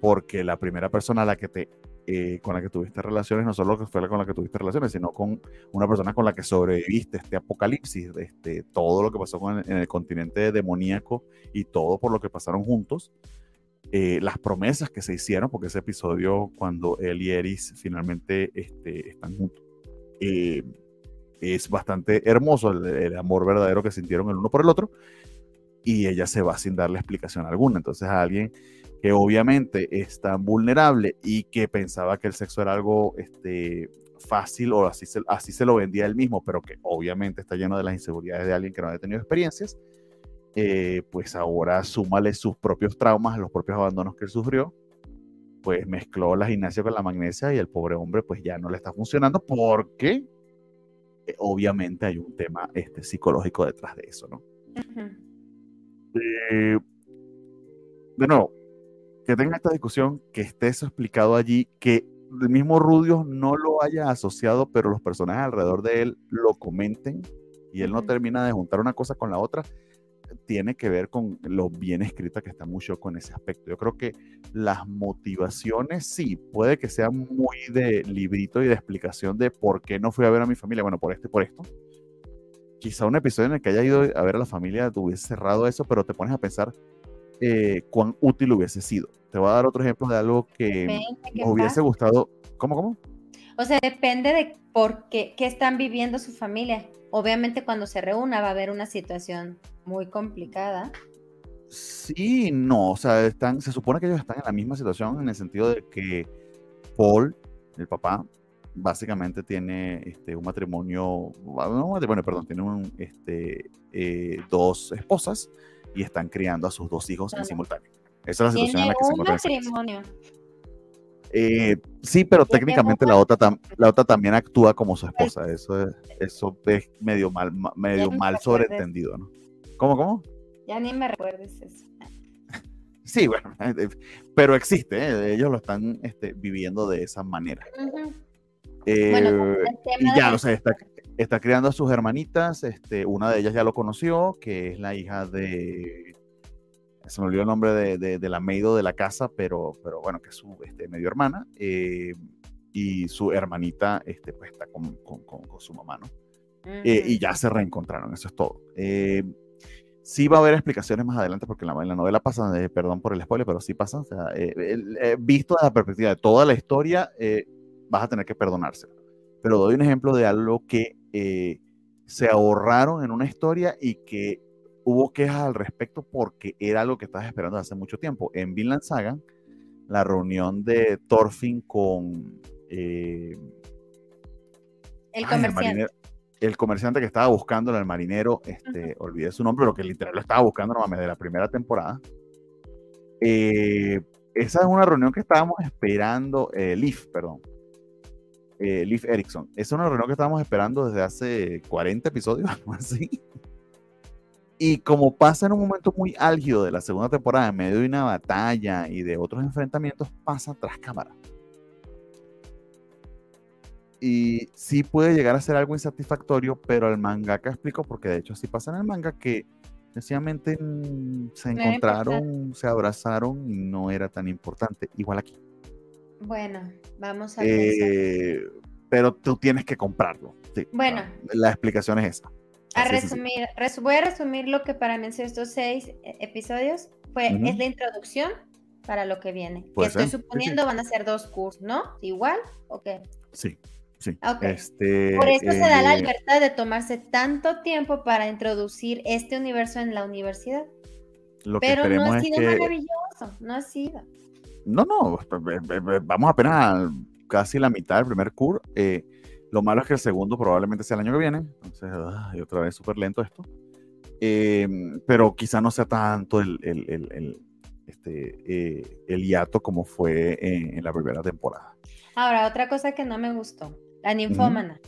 porque la primera persona a la que te, eh, con la que tuviste relaciones no solo fue la con la que tuviste relaciones, sino con una persona con la que sobreviviste este apocalipsis, este, todo lo que pasó en el continente demoníaco y todo por lo que pasaron juntos. Eh, las promesas que se hicieron, porque ese episodio cuando él y Eris finalmente este, están juntos, eh, es bastante hermoso el, amor verdadero que sintieron el uno por el otro y ella se va sin darle explicación alguna. Entonces a alguien que obviamente es tan vulnerable y que pensaba que el sexo era algo este, fácil o así se, así se lo vendía él mismo, pero que obviamente está lleno de las inseguridades de alguien que no ha tenido experiencias, eh, pues ahora súmale sus propios traumas, los propios abandonos que él sufrió, pues mezcló la gimnasia con la magnesia y el pobre hombre pues ya no le está funcionando porque eh, obviamente hay un tema este, psicológico detrás de eso, ¿no? Eh, de nuevo, que tenga esta discusión, que esté eso explicado allí, que el mismo Rudios no lo haya asociado, pero los personajes alrededor de él lo comenten y él no termina de juntar una cosa con la otra, tiene que ver con lo bien escrita que está mucho con ese aspecto. Yo creo que las motivaciones sí, puede que sean muy de librito y de explicación de por qué no fui a ver a mi familia, bueno, por esto y por esto. Quizá un episodio en el que haya ido a ver a la familia hubiese cerrado eso, pero te pones a pensar eh, cuán útil hubiese sido. Te voy a dar otro ejemplo de algo que hubiese gustado. ¿Cómo, cómo? O sea, depende de por qué, qué están viviendo su familia. Obviamente cuando se reúna va a haber una situación muy complicada. Sí, no, o sea, están, se supone que ellos están en la misma situación en el sentido de que Paul, el papá, básicamente tiene este, un matrimonio, no matrimonio, perdón, tiene un, este, eh, dos esposas y están criando a sus dos hijos en simultáneo. Esa es la situación en la que se encuentra. matrimonio. Eh, sí, pero técnicamente la otra, la otra también actúa como su esposa. Eso es, eso es medio mal, medio mal sobreentendido, ¿no? ¿Cómo, cómo? Ya ni me recuerdes eso. Sí, bueno, eh, pero existe, ¿eh? ellos lo están este, viviendo de esa manera. Eh, y ya, o sea, está, está criando a sus hermanitas, este, una de ellas ya lo conoció, que es la hija de, se me olvidó el nombre de, de, la meido de la casa, pero, pero bueno, que es su este, medio hermana, eh, y su hermanita este, pues está con, con, con, su mamá, ¿no? Eh, y ya se reencontraron, eso es todo. Eh, sí va a haber explicaciones más adelante, porque en la, la novela pasa, perdón por el spoiler, pero sí pasa, o sea, visto desde la perspectiva de toda la historia, vas a tener que perdonárselo. Pero doy un ejemplo de algo que eh, se ahorraron en una historia y que hubo quejas al respecto porque era algo que estabas esperando hace mucho tiempo. En Vinland Saga, la reunión de Thorfinn con eh, el comerciante. El, comerciante que estaba buscando al marinero, este, olvidé su nombre, lo que literal lo estaba buscando normalmente de la primera temporada. Eh, esa es una reunión que estábamos esperando, Leaf, perdón, eh, Leif Erikson. Es una reunión que estábamos esperando desde hace 40 episodios, algo así. Y como pasa en un momento muy álgido de la segunda temporada, en medio de una batalla y de otros enfrentamientos, pasa tras cámara. Y sí puede llegar a ser algo insatisfactorio, pero el mangaka explicó, porque de hecho así pasa en el manga, que sencillamente mm, se encontraron, se abrazaron y no era tan importante. Igual aquí. Bueno, vamos a eh, Pero tú tienes que comprarlo. bueno. La explicación es esa. A resumir, voy a resumir lo que para mí sido estos seis eh, episodios. Fue, Es la introducción para lo que viene. Que estoy suponiendo van a ser dos cursos, ¿no? ¿Igual o qué? Sí, sí. Este, Por eso se da la eh, libertad de tomarse tanto tiempo para introducir este universo en la universidad. Pero no ha sido maravilloso, no ha sido. No, no, vamos apenas casi la mitad del primer cur. Eh, lo malo es que el segundo probablemente sea el año que viene. Entonces, y otra vez súper lento esto. Em, pero quizá no sea tanto el, el, este, eh, el hiato como fue en, la primera temporada. Ahora, otra cosa que no me gustó, la ninfómana.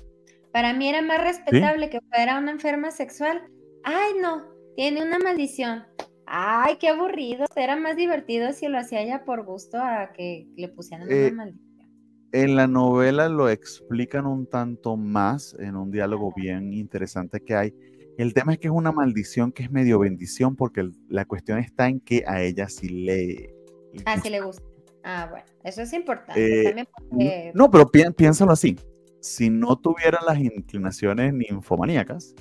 Para mí era más respetable que fuera una enferma sexual. Ay, no, tiene una maldición. Ay, qué aburrido. Era más divertido si lo hacía ella por gusto a que le pusieran una eh, maldición. En la novela lo explican un tanto más en un diálogo bien interesante que hay. El tema es que es una maldición que es medio bendición porque la cuestión está en que a ella sí le... ah, sí le gusta. Ah, bueno, eso es importante. Eh, no, pero piénsalo así. Si no tuviera las inclinaciones ninfomaníacas,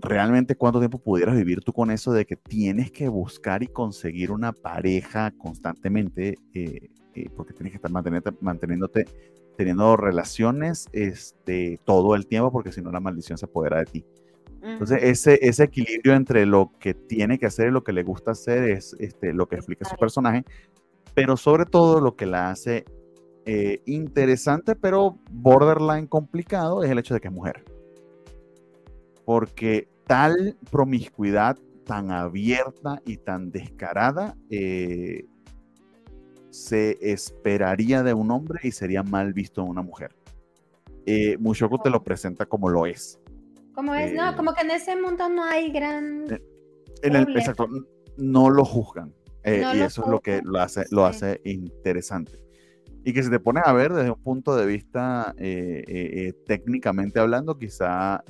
realmente cuánto tiempo pudieras vivir tú con eso de que tienes que buscar y conseguir una pareja constantemente, eh, eh, porque tienes que estar manteniéndote, teniendo relaciones este, todo el tiempo, porque si no la maldición se apodera de ti. Entonces, ese, ese equilibrio entre lo que tiene que hacer y lo que le gusta hacer es este, lo que explica su personaje, pero sobre todo lo que la hace eh, interesante, pero borderline complicado, es el hecho de que es mujer porque tal promiscuidad tan abierta y tan descarada eh, se esperaría de un hombre y sería mal visto en una mujer. Eh, te lo presenta como lo es. Como es, no, eh, como que en ese mundo no hay gran... Eh, en el, exacto, no lo juzgan. y eso es lo que lo hace, lo hace interesante. Y que si te pones a ver desde un punto de vista técnicamente hablando, quizá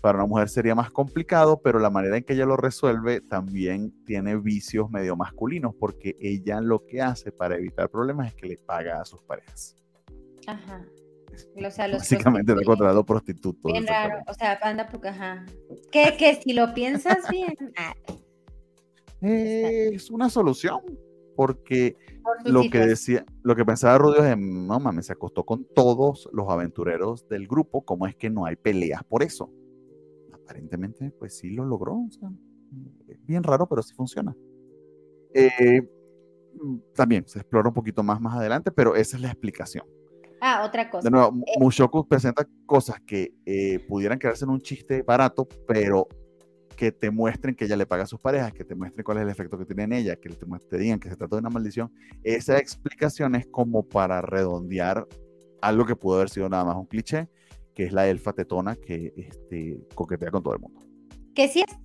para una mujer sería más complicado, pero la manera en que ella lo resuelve también tiene vicios medio masculinos, porque ella lo que hace para evitar problemas es que le paga a sus parejas. Ajá. O sea, Básicamente está contratando prostitutos. Bien raro, o sea, anda porque, ajá. Que, que si lo piensas bien. Ah. es una solución, porque lo que decía, lo que pensaba Rudio es, no mames, se acostó con todos los aventureros del grupo, ¿cómo es que no hay peleas por eso? Aparentemente, pues sí lo logró. bien raro, pero sí funciona. Eh, también se explora un poquito más más adelante, pero esa es la explicación. Ah, otra cosa. De nuevo, eh, Mushoku presenta cosas que eh, pudieran quedarse en un chiste barato, pero que te muestren que ella le paga a sus parejas, que te muestren cuál es el efecto que tiene en ella, que te, te digan que se trata de una maldición. Esa explicación es como para redondear algo que pudo haber sido nada más un cliché que es la elfa tetona que este, coquetea con todo el mundo. Que sí es,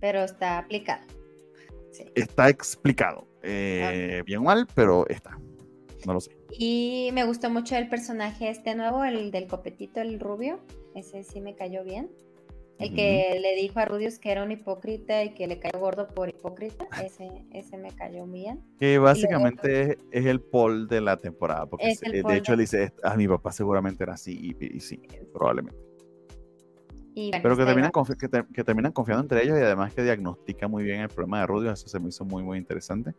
pero está aplicado. Está explicado. Eh, bien mal, pero está. no lo sé. Y me gustó mucho el personaje este nuevo, el del copetito, el rubio. Ese sí me cayó bien. El que le dijo a Rudius que era un hipócrita y que le cayó gordo por hipócrita, ese, ese me cayó bien. Que básicamente es, el Paul de la temporada, porque de hecho él dice, a ah, mi papá seguramente era así, y, sí, probablemente. Pero que terminan, que, terminan confiando entre ellos y además que diagnostica muy bien el problema de Rudius, eso se me hizo muy, muy interesante.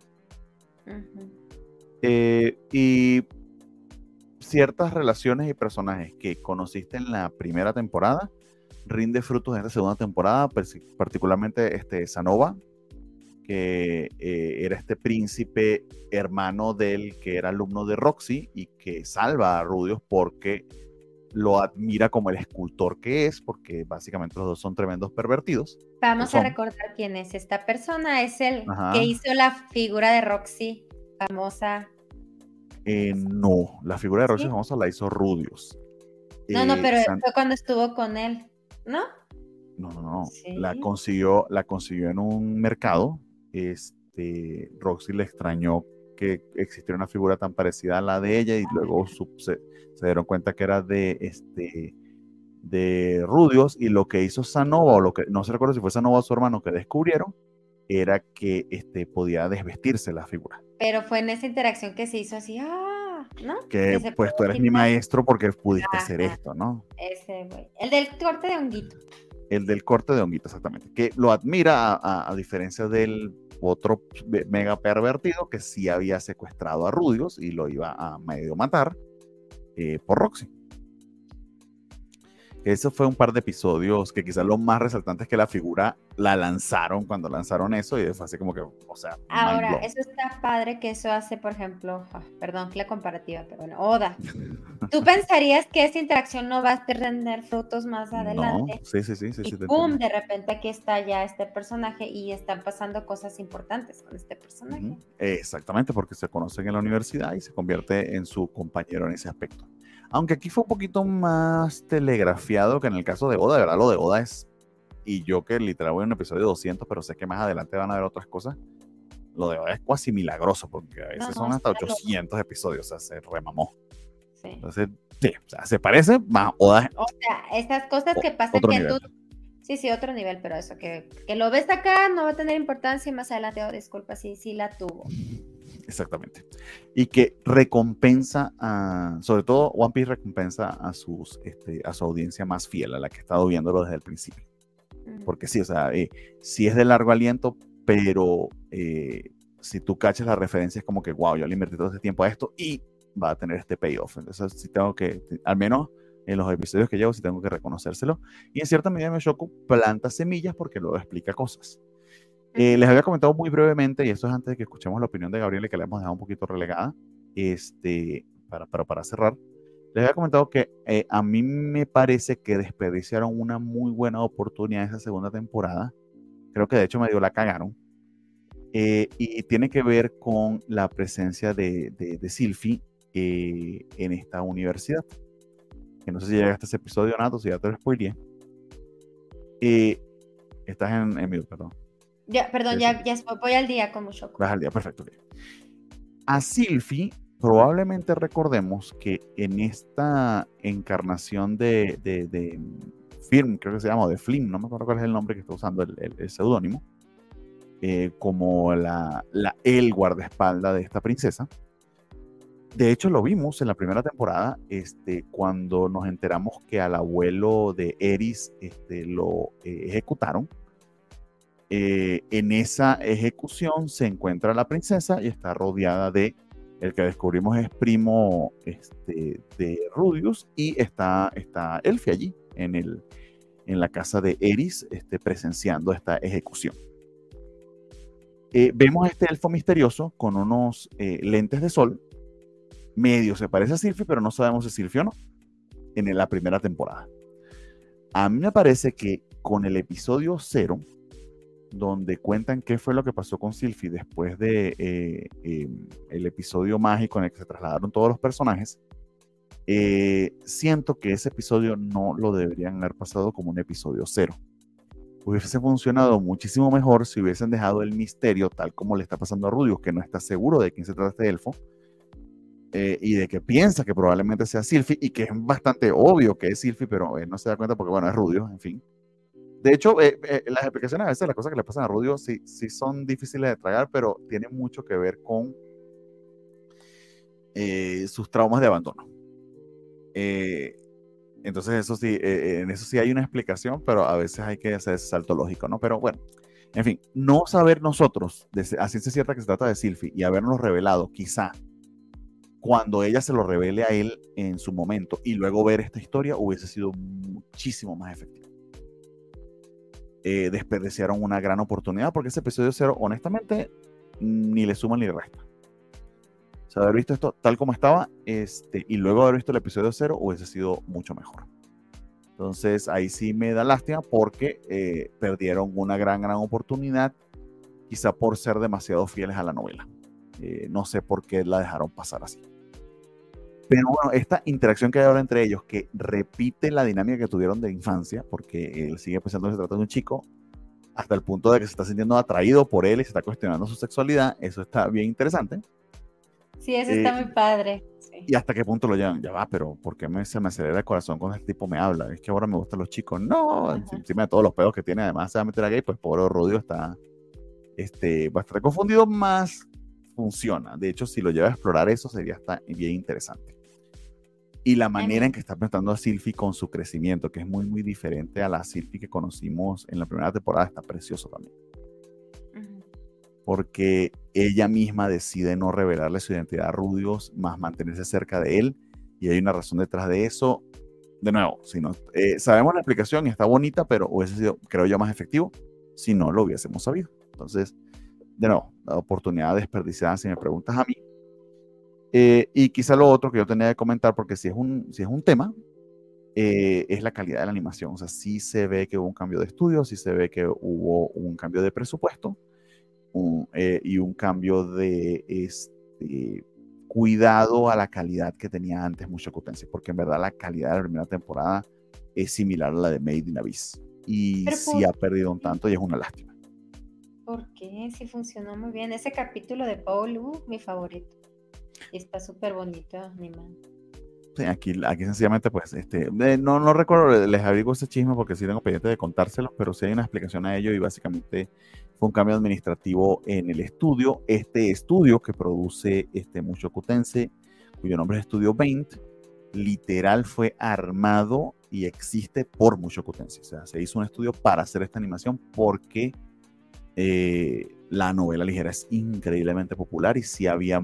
Eh, y ciertas relaciones y personajes que conociste en la primera temporada, rinde frutos en esta segunda temporada, particularmente este Sanova, que eh, era este príncipe hermano del que era alumno de Roxy y que salva a Rudios porque lo admira como el escultor que es, porque básicamente los dos son tremendos pervertidos. Vamos a recordar quién es esta persona, es el que hizo la figura de Roxy famosa. Eh, no, la figura de Roxy famosa la hizo Rudios. No, no, eh, pero fue cuando estuvo con él. ¿No? No, no, no. La consiguió, la consiguió en un mercado. Este, Roxy le extrañó que existiera una figura tan parecida a la de ella y luego se, dieron cuenta que era de este de Rudios y lo que hizo Sanova o lo que no se recuerda si fue Sanova o su hermano que descubrieron era que este podía desvestirse la figura. Pero fue en esa interacción que se hizo así, ah, que, pues tú eres mi maestro porque pudiste hacer esto, ¿no? Ese, güey. El del corte de honguito. El del corte de honguito, exactamente. Que lo admira a, diferencia del otro mega pervertido que sí había secuestrado a Rudios y lo iba a medio matar eh, por Roxy. Eso fue un par de episodios que quizás lo más resaltante es que la figura la lanzaron cuando lanzaron eso y fue así como que, o sea. Ahora, eso está padre que eso hace, por ejemplo, ah, perdón, la comparativa, pero bueno, Oda. ¿Tú pensarías que esa interacción no va a tener frutos más adelante? No, sí, sí, sí. sí, y ¡pum! De repente aquí está ya este personaje y están pasando cosas importantes con este personaje. Exactamente, porque se conocen en la universidad y se convierte en su compañero en ese aspecto. Aunque aquí fue un poquito más telegrafiado que en el caso de Oda, de verdad lo de Oda es, y yo que literal voy en un episodio 200, pero sé que más adelante van a ver otras cosas, lo de Oda es casi milagroso, porque a veces son hasta 800 episodios, o sea, se remamó. Sí. Entonces, sí, o sea, se parece más Oda. O sea, esas cosas que pasan que tú... Sí, sí, otro nivel, pero eso, que, que lo ves acá no va a tener importancia y más adelante, oh, disculpa, sí, sí la tuvo. Exactamente. Y que recompensa, a, sobre todo One Piece recompensa a, sus, este, a su audiencia más fiel, a la que ha estado viéndolo desde el principio. Porque sí, o sea, eh, sí es de largo aliento, pero eh, si tú cachas la referencia es como que, wow, yo le invertí todo ese tiempo a esto y va a tener este payoff. Entonces, sí tengo que, al menos en los episodios que llevo, sí tengo que reconocérselo. Y en cierta medida Meshoku planta semillas porque luego explica cosas. Eh, les había comentado muy brevemente, y esto es antes de que escuchemos la opinión de Gabriel, que le hemos dejado un poquito relegada, este, para, para, para cerrar. Les había comentado que eh, a mí me parece que desperdiciaron una muy buena oportunidad esa segunda temporada. Creo que de hecho medio la cagaron. Eh, y tiene que ver con la presencia de, de, de Silphy en esta universidad. Que no sé si llegaste a ese episodio, Nato, si ya te lo spoileé. estás en, en mute, perdón. Ya, perdón, ya, ya voy al día como Shoko. Vas al día, perfecto. A Silphy, probablemente recordemos que en esta encarnación de, de, Film, creo que se llama, de Flim, no me acuerdo cuál es el nombre que está usando el, seudónimo, eh, como la, la, el guardaespaldas de esta princesa. De hecho, lo vimos en la primera temporada, este, cuando nos enteramos que al abuelo de Eris este, lo eh, ejecutaron eh, en esa ejecución se encuentra la princesa y está rodeada de el que descubrimos es primo este, de Rudius y está, está Elfie allí en, el, en la casa de Eris este, presenciando esta ejecución. Eh, vemos a este elfo misterioso con unos eh, lentes de sol. Medio se parece a Sylvie, pero no sabemos si Sylvie o no. En la primera temporada. A mí me parece que con el episodio 0 donde cuentan qué fue lo que pasó con Sylvie después de eh, em, el episodio mágico en el que se trasladaron todos los personajes. Eh, siento que ese episodio no lo deberían haber pasado como un episodio cero. Hubiese funcionado muchísimo mejor si hubiesen dejado el misterio tal como le está pasando a Rudius, que no está seguro de quién se trata este elfo, eh, y de que piensa que probablemente sea Silphy y que es bastante obvio que es Silphy, pero no se da cuenta porque, bueno, es Rudio, en fin. De hecho, eh, eh, las explicaciones a veces, las cosas que le pasan a Rudio sí, sí son difíciles de tragar, pero tienen mucho que ver con sus traumas de abandono. entonces, eso sí, en eso sí hay una explicación, pero a veces hay que hacer ese salto lógico, ¿no? Pero bueno, en fin, no saber nosotros, a ciencia cierta que se trata de Silphy y habernos revelado quizá cuando ella se lo revele a él en su momento y luego ver esta historia hubiese sido muchísimo más efectivo. Eh, desperdiciaron una gran oportunidad porque ese episodio cero, honestamente, ni le suma ni le resta. O sea, haber visto esto tal como estaba este, y luego haber visto el episodio cero hubiese sido mucho mejor. Entonces ahí sí me da lástima porque eh, perdieron una gran, gran oportunidad, quizá por ser demasiado fieles a la novela. Eh, no sé por qué la dejaron pasar así. Pero bueno, esta interacción que hay ahora entre ellos, que repite la dinámica que tuvieron de infancia, porque él sigue pensando que se trata de un chico, hasta el punto de que se está sintiendo atraído por él y se está cuestionando su sexualidad, eso está bien interesante. Sí, eso está eh, muy padre. ¿Y hasta qué punto lo llevan? Ya va, pero ¿por qué me, se me acelera el corazón cuando este tipo me habla? Es que ahora me gustan los chicos. No, encima de todos los pedos que tiene, además se va a meter a gay, pues pobre Rudio está este, bastante confundido, más funciona. De hecho, si lo lleva a explorar eso, sería hasta bien interesante. Y la manera en que está presentando a Silphy con su crecimiento, que es muy, muy diferente a la Silphy que conocimos en la primera temporada, está precioso también porque ella misma decide no revelarle su identidad a Rudios, más mantenerse cerca de él, y hay una razón detrás de eso. De nuevo, si no, eh, sabemos la explicación y está bonita, pero hubiese sido, creo yo, más efectivo si no lo hubiésemos sabido. Entonces, de nuevo, la oportunidad desperdiciada si me preguntas a mí. Eh, y quizá lo otro que yo tenía que comentar, porque si es un, si es un tema, eh, es la calidad de la animación. O sea, sí se ve que hubo un cambio de estudio, sí se ve que hubo un cambio de presupuesto, eh, y un cambio de este, cuidado a la calidad que tenía antes mucho Tensei, porque en verdad la calidad de la primera temporada es similar a la de Made in Abyss. Y sí ha perdido un tanto y es una lástima. ¿Por qué? Sí funcionó muy bien. Ese capítulo de Paul, mi favorito. Está súper bonito, animado aquí, aquí sencillamente, pues, este, no, no recuerdo, les abrigo ese chisme porque sí tengo pendiente de contárselos, pero sí hay una explicación a ello y básicamente fue un cambio administrativo en el estudio. Este estudio que produce este Mucho Cutense, cuyo nombre es Estudio Paint, literal fue armado y existe por Mucho Cutense. O sea, se hizo un estudio para hacer esta animación porque eh, la novela ligera es increíblemente popular y sí había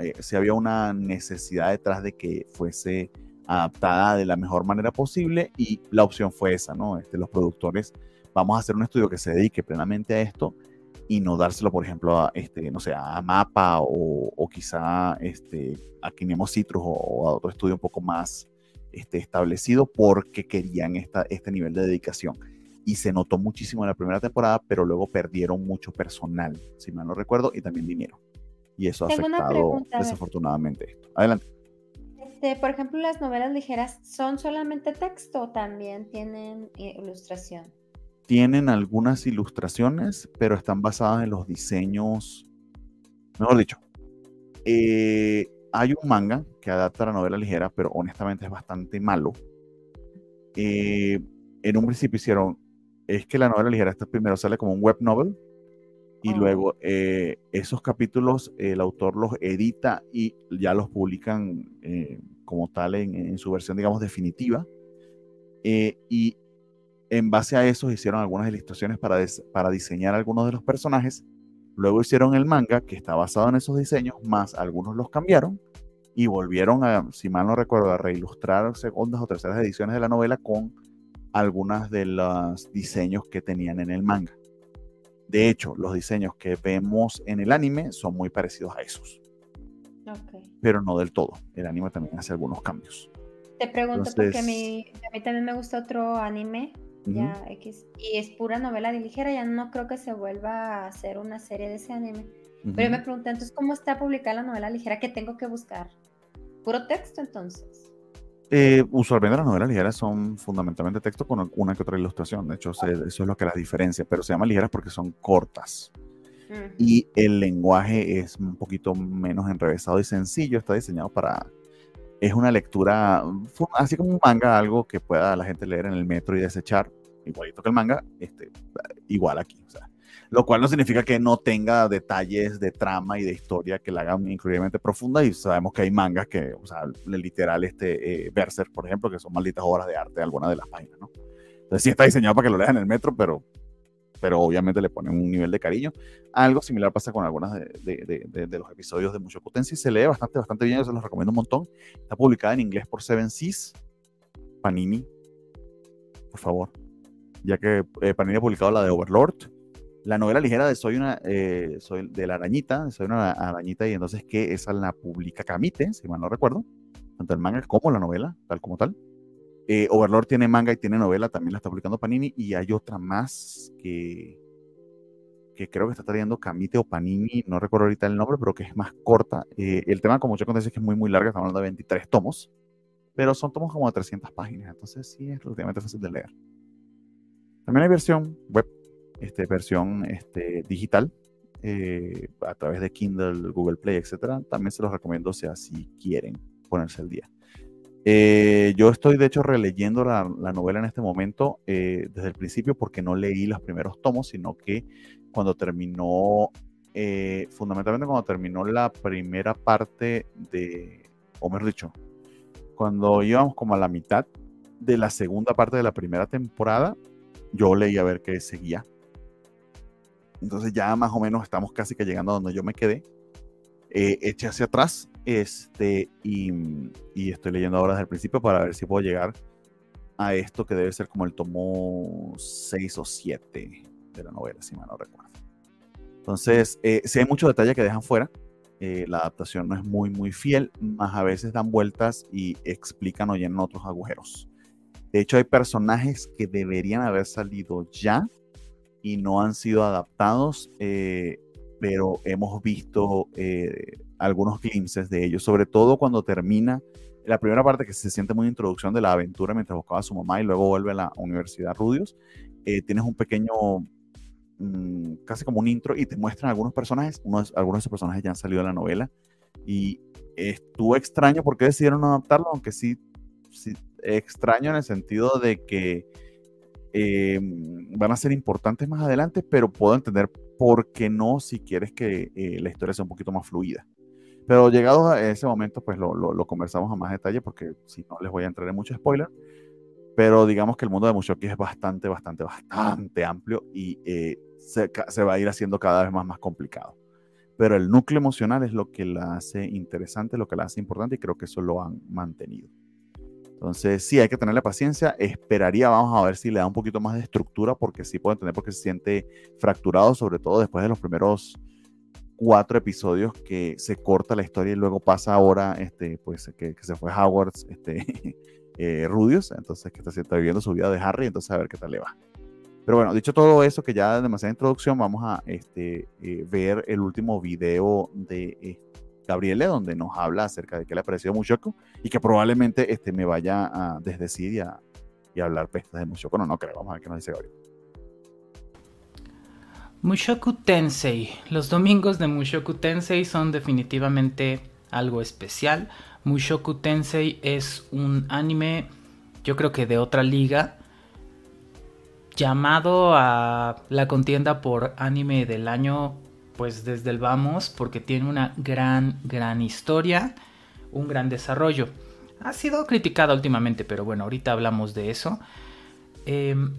eh, si había una necesidad detrás de que fuese adaptada de la mejor manera posible y la opción fue esa, ¿no? Este, los productores, vamos a hacer un estudio que se dedique plenamente a esto y no dárselo, por ejemplo, a, este, no sé, a Mapa o, o quizá este, a Kinemo Citrus o, a otro estudio un poco más este, establecido porque querían esta, este nivel de dedicación. Y se notó muchísimo en la primera temporada, pero luego perdieron mucho personal, si mal no recuerdo, y también dinero y eso ha afectado desafortunadamente esto. Adelante. Este, por ejemplo, las novelas ligeras son solamente texto o también tienen ilustración. Tienen algunas ilustraciones, pero están basadas en los diseños, mejor dicho, eh, hay un manga que adapta la novela ligera, pero honestamente es bastante malo. Eh, en un principio hicieron, es que la novela ligera, esta primero sale como un web novel, y luego eh, esos capítulos el autor los edita y ya los publican eh, como tal en, su versión, digamos, definitiva. Eh, y en base a eso hicieron algunas ilustraciones para, para diseñar algunos de los personajes. Luego hicieron el manga, que está basado en esos diseños, más algunos los cambiaron y volvieron a, si mal no recuerdo, a reilustrar segundas o terceras ediciones de la novela con algunas de los diseños que tenían en el manga. De hecho, los diseños que vemos en el anime son muy parecidos a esos. Pero no del todo. El anime también hace algunos cambios. Te pregunto porque a mí, a mí, también me gusta otro anime, ya X, y es pura novela de ligera, ya no creo que se vuelva a hacer una serie de ese anime. Pero yo me pregunté, entonces, ¿cómo está publicada la novela ligera? ¿Qué tengo que buscar? ¿Puro texto entonces? Eh, usualmente las novelas ligeras son fundamentalmente texto con una que otra ilustración. De hecho, eso es lo que las diferencia. Pero se llaman ligeras porque son cortas. y el lenguaje es un poquito menos enrevesado y sencillo, está diseñado para... Es una lectura, así como un manga, algo que pueda la gente leer en el metro y desechar, igualito que el manga, este, igual aquí. O sea, lo cual no significa que no tenga detalles de trama y de historia que la hagan increíblemente profunda y sabemos que hay mangas que, o sea, literal este eh, por ejemplo, que son malditas obras de arte algunas de las páginas, ¿no? Entonces sí está diseñado para que lo lean en el metro, pero, pero obviamente le ponen un nivel de cariño. Algo similar pasa con algunas de, de, los episodios de Mushoku Tensei. Se lee bastante, bastante bien, yo se los recomiendo un montón. Está publicada en inglés por Seven Seas, Panini, por favor. Ya que eh, Panini ha publicado la de Overlord, la novela ligera de Soy una, eh, soy de la arañita, Soy una arañita, y entonces que esa la publica Camite, si mal no recuerdo, tanto el manga como la novela, tal como tal. Eh, Overlord tiene manga y tiene novela, también la está publicando Panini, y hay otra más que, que creo que está trayendo Camite o Panini, no recuerdo ahorita el nombre, pero que es más corta. Eh, el tema, como yo conté, es que es muy, muy larga, estamos hablando de 23 tomos, pero son tomos como de 300 páginas, entonces sí es relativamente fácil de leer. También hay versión web este, versión este, digital eh, a través de Kindle, Google Play, etcétera. También se los recomiendo, sea, si quieren ponerse al día. Eh, yo estoy, de hecho, releyendo la, novela en este momento eh, desde el principio porque no leí los primeros tomos, sino que cuando terminó, fundamentalmente cuando terminó la primera parte de, o mejor dicho, cuando íbamos como a la mitad de la segunda parte de la primera temporada, yo leí a ver qué seguía entonces ya más o menos estamos casi que llegando a donde yo me quedé. Eh, eché hacia atrás este, y, estoy leyendo ahora desde el principio para ver si puedo llegar a esto que debe ser como el tomo 6 o 7 de la novela, si mal no recuerdo. Entonces, eh, si hay muchos detalles que dejan fuera. Eh, la adaptación no es muy, muy fiel, más a veces dan vueltas y explican o llenan otros agujeros. De hecho, hay personajes que deberían haber salido ya y no han sido adaptados, eh, pero hemos visto eh, algunos glimpses de ellos, sobre todo cuando termina la primera parte que se siente muy introducción de la aventura mientras buscaba a su mamá y luego vuelve a la Universidad Rudios. Eh, tienes un pequeño, mm, casi como un intro y te muestran algunos personajes, algunos de esos personajes ya han salido de la novela y estuvo extraño porque decidieron adaptarlo, aunque sí, sí extraño en el sentido de que eh, van a ser importantes más adelante, pero puedo entender por qué no si quieres que eh, la historia sea un poquito más fluida. Pero llegados a ese momento, pues lo, lo, conversamos a más detalle, porque si no les voy a entrar en mucho spoiler. Pero digamos que el mundo de Mushoki es bastante, bastante, bastante amplio y eh, se, se, va a ir haciendo cada vez más, más complicado. Pero el núcleo emocional es lo que la hace interesante, lo que la hace importante y creo que eso lo han mantenido. Entonces, sí, hay que tenerle paciencia. Esperaría, vamos a ver si le da un poquito más de estructura, porque sí puedo entender porque se siente fracturado, sobre todo después de los primeros cuatro episodios que se corta la historia y luego pasa ahora, este, pues, que, se fue Howard, este, eh, Rudius, entonces que está, viviendo su vida de Harry, entonces a ver qué tal le va. Pero bueno, dicho todo eso, que ya demasiada introducción, vamos a este, eh, ver el último video de Gabriele, donde nos habla acerca de qué le ha parecido Mushoku y que probablemente este, me vaya a desdecir y a, y a hablar pestas de Mushoku. No, no creo. Vamos a ver qué nos dice Gabriel. Mushoku Tensei. Los domingos de Mushoku Tensei son definitivamente algo especial. Mushoku Tensei es un anime, yo creo que de otra liga, llamado a la contienda por anime del año pues desde el vamos porque tiene una gran, gran historia, un gran desarrollo. Ha sido criticada últimamente, pero bueno, ahorita hablamos de eso. Em,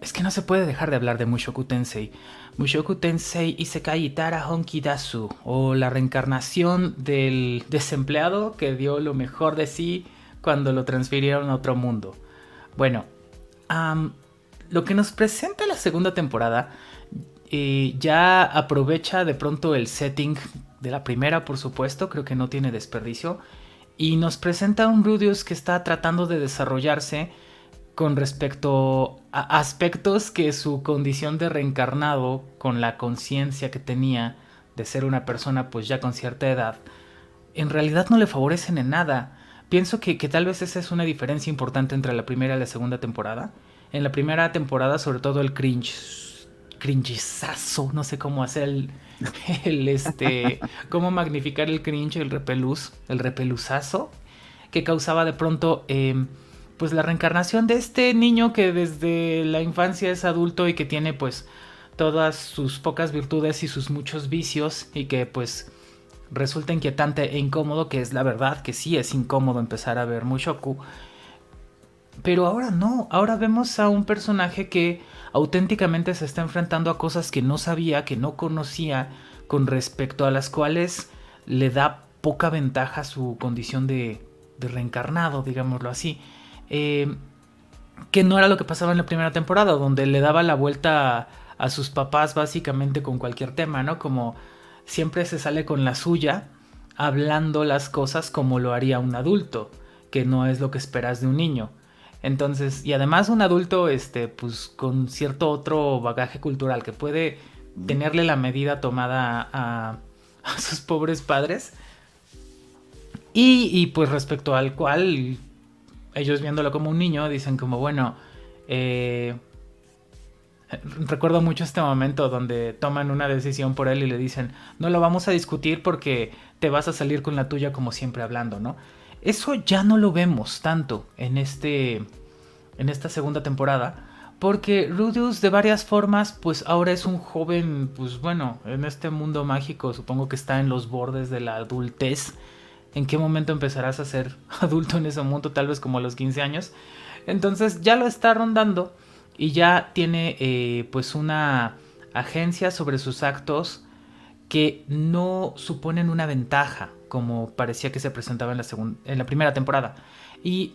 es que no se puede dejar de hablar de Mushoku Tensei. Mushoku Tensei Isekai Itara Honki Dasu, o la reencarnación del desempleado que dio lo mejor de sí cuando lo transfirieron a otro mundo. Bueno, lo que nos presenta la segunda temporada ya aprovecha de pronto el setting de la primera, por supuesto, creo que no tiene desperdicio. Y nos presenta un Rudius que está tratando de desarrollarse con respecto a aspectos que su condición de reencarnado, con la conciencia que tenía de ser una persona pues ya con cierta edad, en realidad no le favorecen en nada. Pienso que, que tal vez esa es una diferencia importante entre la primera y la segunda temporada. En la primera temporada, sobre todo el cringe cringizazo, no sé cómo hacer el, el este, cómo magnificar el cringe, el repeluz, el repeluzazo que causaba de pronto em, pues la reencarnación de este niño que desde la infancia es adulto y que tiene pues todas sus pocas virtudes y sus muchos vicios y que pues resulta inquietante e incómodo, que es la verdad que sí es incómodo empezar a ver Mushoku. Pero ahora no, ahora vemos a un personaje que auténticamente se está enfrentando a cosas que no sabía, que no conocía, con respecto a las cuales le da poca ventaja su condición de, reencarnado, digámoslo así. Eh, que no era lo que pasaba en la primera temporada, donde le daba la vuelta a, sus papás básicamente con cualquier tema, ¿no? Como siempre se sale con la suya, hablando las cosas como lo haría un adulto, que no es lo que esperas de un niño. Entonces, y además un adulto, este, pues con cierto otro bagaje cultural que puede tenerle la medida tomada a, a sus pobres padres. Y, y, pues respecto al cual ellos viéndolo como un niño dicen como, bueno, eh, recuerdo mucho este momento donde toman una decisión por él y le dicen, no lo vamos a discutir porque te vas a salir con la tuya como siempre hablando, ¿no? Eso ya no lo vemos tanto en, este, en esta segunda temporada. Porque Rudius de varias formas, pues ahora es un joven, pues bueno, en este mundo mágico supongo que está en los bordes de la adultez en qué momento empezarás a ser adulto en ese mundo, tal vez como a los 15 años. Entonces ya lo está rondando y ya tiene eh, pues una agencia sobre sus actos que no suponen una ventaja como parecía que se presentaba en la, en la primera temporada. Y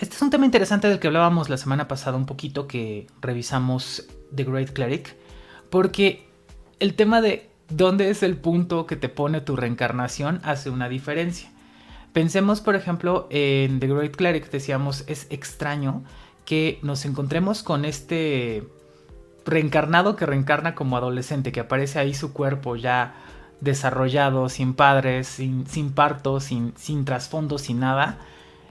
este es un tema interesante del que hablábamos la semana pasada un poquito que revisamos The Great Cleric, porque el tema de dónde es el punto que te pone tu reencarnación hace una diferencia. Pensemos, por ejemplo, en The Great Cleric, decíamos, es extraño que nos encontremos con este reencarnado que reencarna como adolescente, que aparece ahí su cuerpo ya desarrollado, sin padres, sin, sin parto, sin, sin trasfondo, sin nada.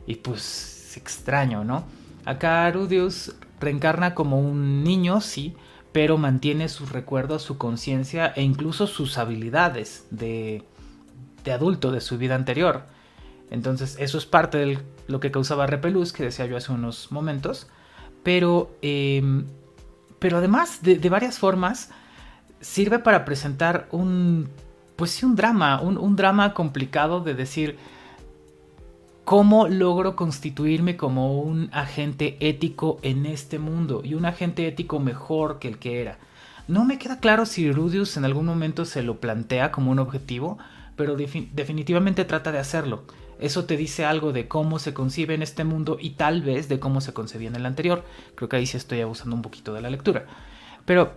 Y pues es extraño, ¿no? Acá Rudius reencarna como un niño, sí, pero mantiene sus recuerdos, su conciencia e incluso sus habilidades de, de, adulto de su vida anterior. Entonces eso es parte de lo que causaba repelús, que decía yo hace unos momentos, pero, em, pero además de, de, varias formas sirve para presentar un, pues sí, un drama, un, un drama complicado de decir, ¿Cómo logro constituirme como un agente ético en este mundo? Y un agente ético mejor que el que era. No me queda claro si Rudius en algún momento se lo plantea como un objetivo, pero definitivamente trata de hacerlo. Eso te dice algo de cómo se concibe en este mundo y tal vez de cómo se concebía en el anterior. Creo que ahí sí estoy abusando un poquito de la lectura. Pero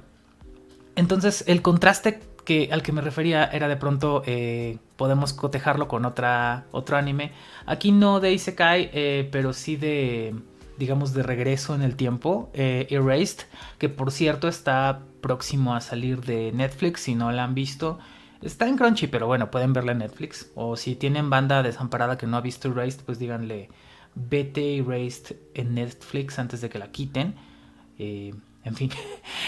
entonces el contraste que, al que me refería era de pronto eh, podemos cotejarlo con otra, otro anime. Aquí no de Isekai, eh, pero sí de, digamos, de regreso en el tiempo. Eh, Erased, que por cierto está próximo a salir de Netflix, si no la han visto. Está en Crunchy, pero bueno, pueden verla en Netflix. O si tienen banda desamparada que no ha visto Erased, pues díganle, vete Erased en Netflix antes de que la quiten. en fin.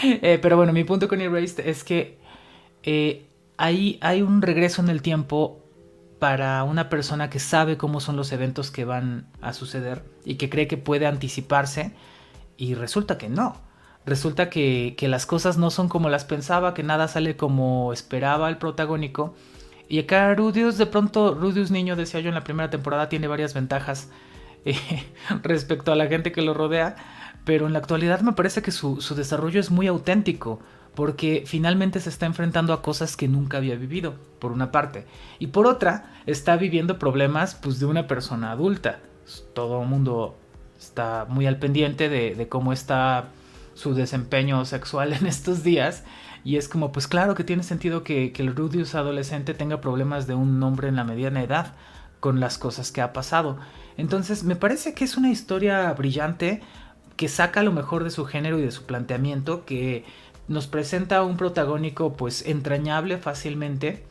pero bueno, mi punto con Erased es que eh, hay un regreso en el tiempo para una persona que sabe cómo son los eventos que van a suceder y que cree que puede anticiparse y resulta que no. Resulta que, las cosas no son como las pensaba, que nada sale como esperaba el protagónico. Y acá Rudius, de pronto, Rudius niño, decía yo en la primera temporada, tiene varias ventajas eh, respecto a la gente que lo rodea, pero en la actualidad me parece que su desarrollo es muy auténtico porque finalmente se está enfrentando a cosas que nunca había vivido, por una parte, y por otra, está viviendo problemas pues, de una persona adulta. Todo el mundo está muy al pendiente de, cómo está su desempeño sexual en estos días, y es como, pues claro que tiene sentido que, que el Rudius adolescente tenga problemas de un hombre en la mediana edad con las cosas que ha pasado. Entonces, me parece que es una historia brillante que saca lo mejor de su género y de su planteamiento, que nos presenta un protagónico pues entrañable fácilmente,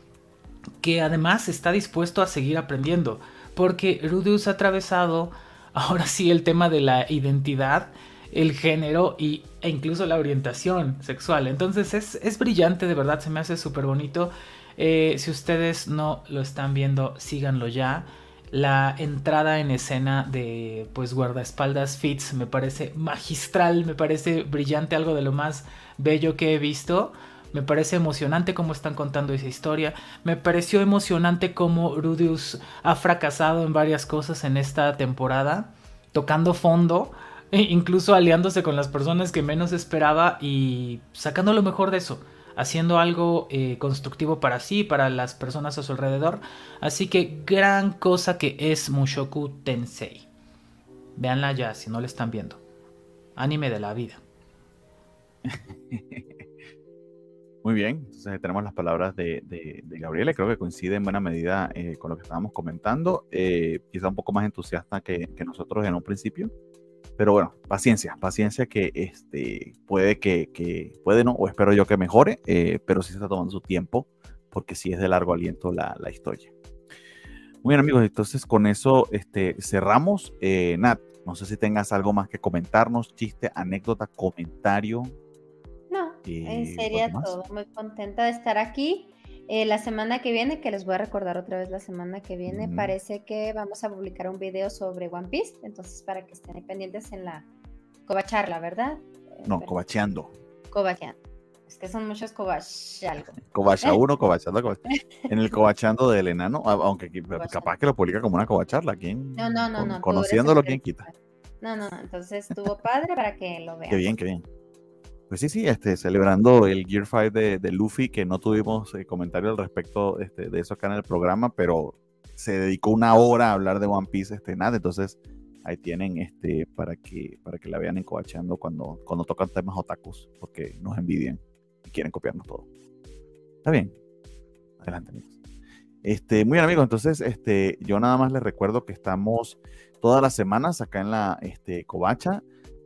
que además está dispuesto a seguir aprendiendo, porque Rudius ha atravesado ahora sí el tema de la identidad el género y, e incluso la orientación sexual. Entonces es, es brillante, de verdad, se me hace súper bonito. Eh, si ustedes no lo están viendo, síganlo ya. La entrada en escena de pues guardaespaldas Fitz me parece magistral, me parece brillante, algo de lo más bello que he visto. Me parece emocionante cómo están contando esa historia. Me pareció emocionante cómo Rudius ha fracasado en varias cosas en esta temporada, tocando fondo, e incluso aliándose con las personas que menos esperaba y sacando lo mejor de eso haciendo algo eh, constructivo para sí, para las personas a su alrededor. Así que gran cosa que es Mushoku Tensei. Veanla ya si no la están viendo. Anime de la vida. Muy bien, entonces tenemos las palabras de, de, Gabriela, creo que coincide en buena medida eh, con lo que estábamos comentando, eh, quizá un poco más entusiasta que, que nosotros en un principio, pero bueno, paciencia, paciencia que este, puede que, puede no, o espero yo que mejore, eh, pero sí se está tomando su tiempo, porque sí es de largo aliento la, historia. Muy bien amigos, entonces con eso este, cerramos. Eh, Nat, no sé si tengas algo más que comentarnos, chiste, anécdota, comentario. No, eh, sería todo. Muy contenta de estar aquí. Eh, la semana que viene, que les voy a recordar otra vez la semana que viene, parece que vamos a publicar un video sobre One Piece, entonces para que estén pendientes en la covacharla, ¿verdad? No, covacheando. Covacheando. Es que son muchos covach algo. Covacha uno, covachando, En el covachando del enano, aunque capaz que lo publica como una covacharla, ¿quién? No, no, no, no. Conociéndolo, ¿quién quita? No, no, no. Entonces estuvo padre para que lo vean. Qué bien, qué bien. Pues sí, sí, este, celebrando el Gear 5 de, Luffy, que no tuvimos eh, comentario al respecto este, de eso acá en el programa, pero se dedicó una hora a hablar de One Piece, este, nada, entonces ahí tienen este, para, que, para que la vean encoachando cuando, cuando tocan temas otakus, porque nos envidian y quieren copiarnos todo. Está bien. Adelante, amigos. Este, muy bien, amigos, entonces este, yo nada más les recuerdo que estamos todas las semanas acá en la este, Covacha.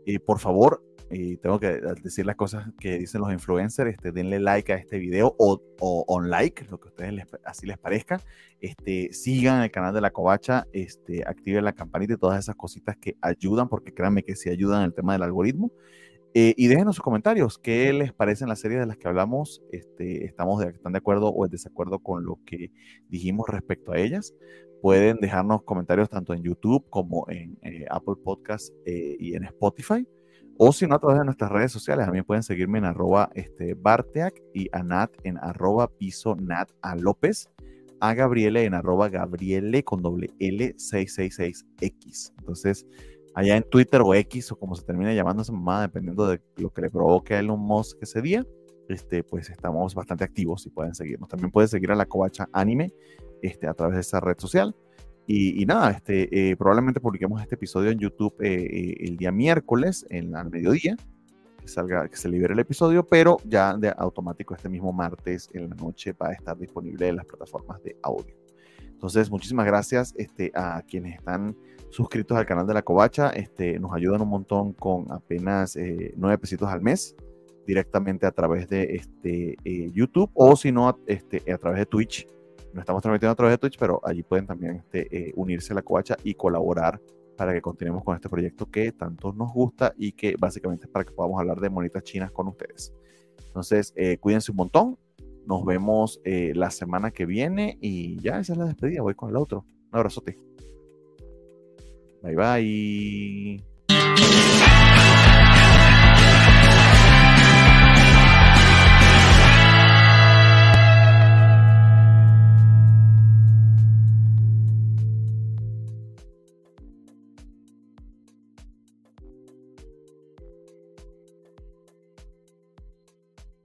y por favor, y tengo que decir las cosas que dicen los influencers, este, denle like a este video o, o on like, lo que a ustedes les, así les parezca, este, sigan el canal de la covacha, este, activen la campanita y todas esas cositas que ayudan, porque créanme que sí ayudan en el tema del algoritmo. Eh, y déjenos sus comentarios, qué les parecen las series de las que hablamos, este, estamos de, están de acuerdo o en desacuerdo con lo que dijimos respecto a ellas. Pueden dejarnos comentarios tanto en YouTube como en eh, Apple Podcast eh, y en Spotify. O si no, a través de nuestras redes sociales. También pueden seguirme en arroba este, Barteac y a Nat en arroba piso Nat a López. A Gabriele en arroba Gabriele con doble L 666X. Entonces, allá en Twitter o X o como se termine llamando esa mamá, dependiendo de lo que le provoque a Elon Musk ese día, este, pues estamos bastante activos y pueden seguirnos. También pueden seguir a la Covacha Anime este, a través de esa red social. Y, nada, este, eh, probablemente publiquemos este episodio en YouTube eh, eh, el día miércoles, en, al mediodía, que, salga, que se libere el episodio, pero ya de automático este mismo martes en la noche va a estar disponible en las plataformas de audio. Entonces, muchísimas gracias este, a quienes están suscritos al canal de la Covacha. Este, nos ayudan un montón con apenas nueve pesitos al mes directamente a través de este, YouTube o si no este, a través de Twitch no estamos transmitiendo a través de Twitch, pero allí pueden también este, eh, unirse a la covacha y colaborar para que continuemos con este proyecto que tanto nos gusta y que básicamente es para que podamos hablar de monitas chinas con ustedes. Entonces, eh, cuídense un montón. Nos vemos eh, la semana que viene y ya esa es la despedida. Voy con el otro. Un abrazote. Bye bye.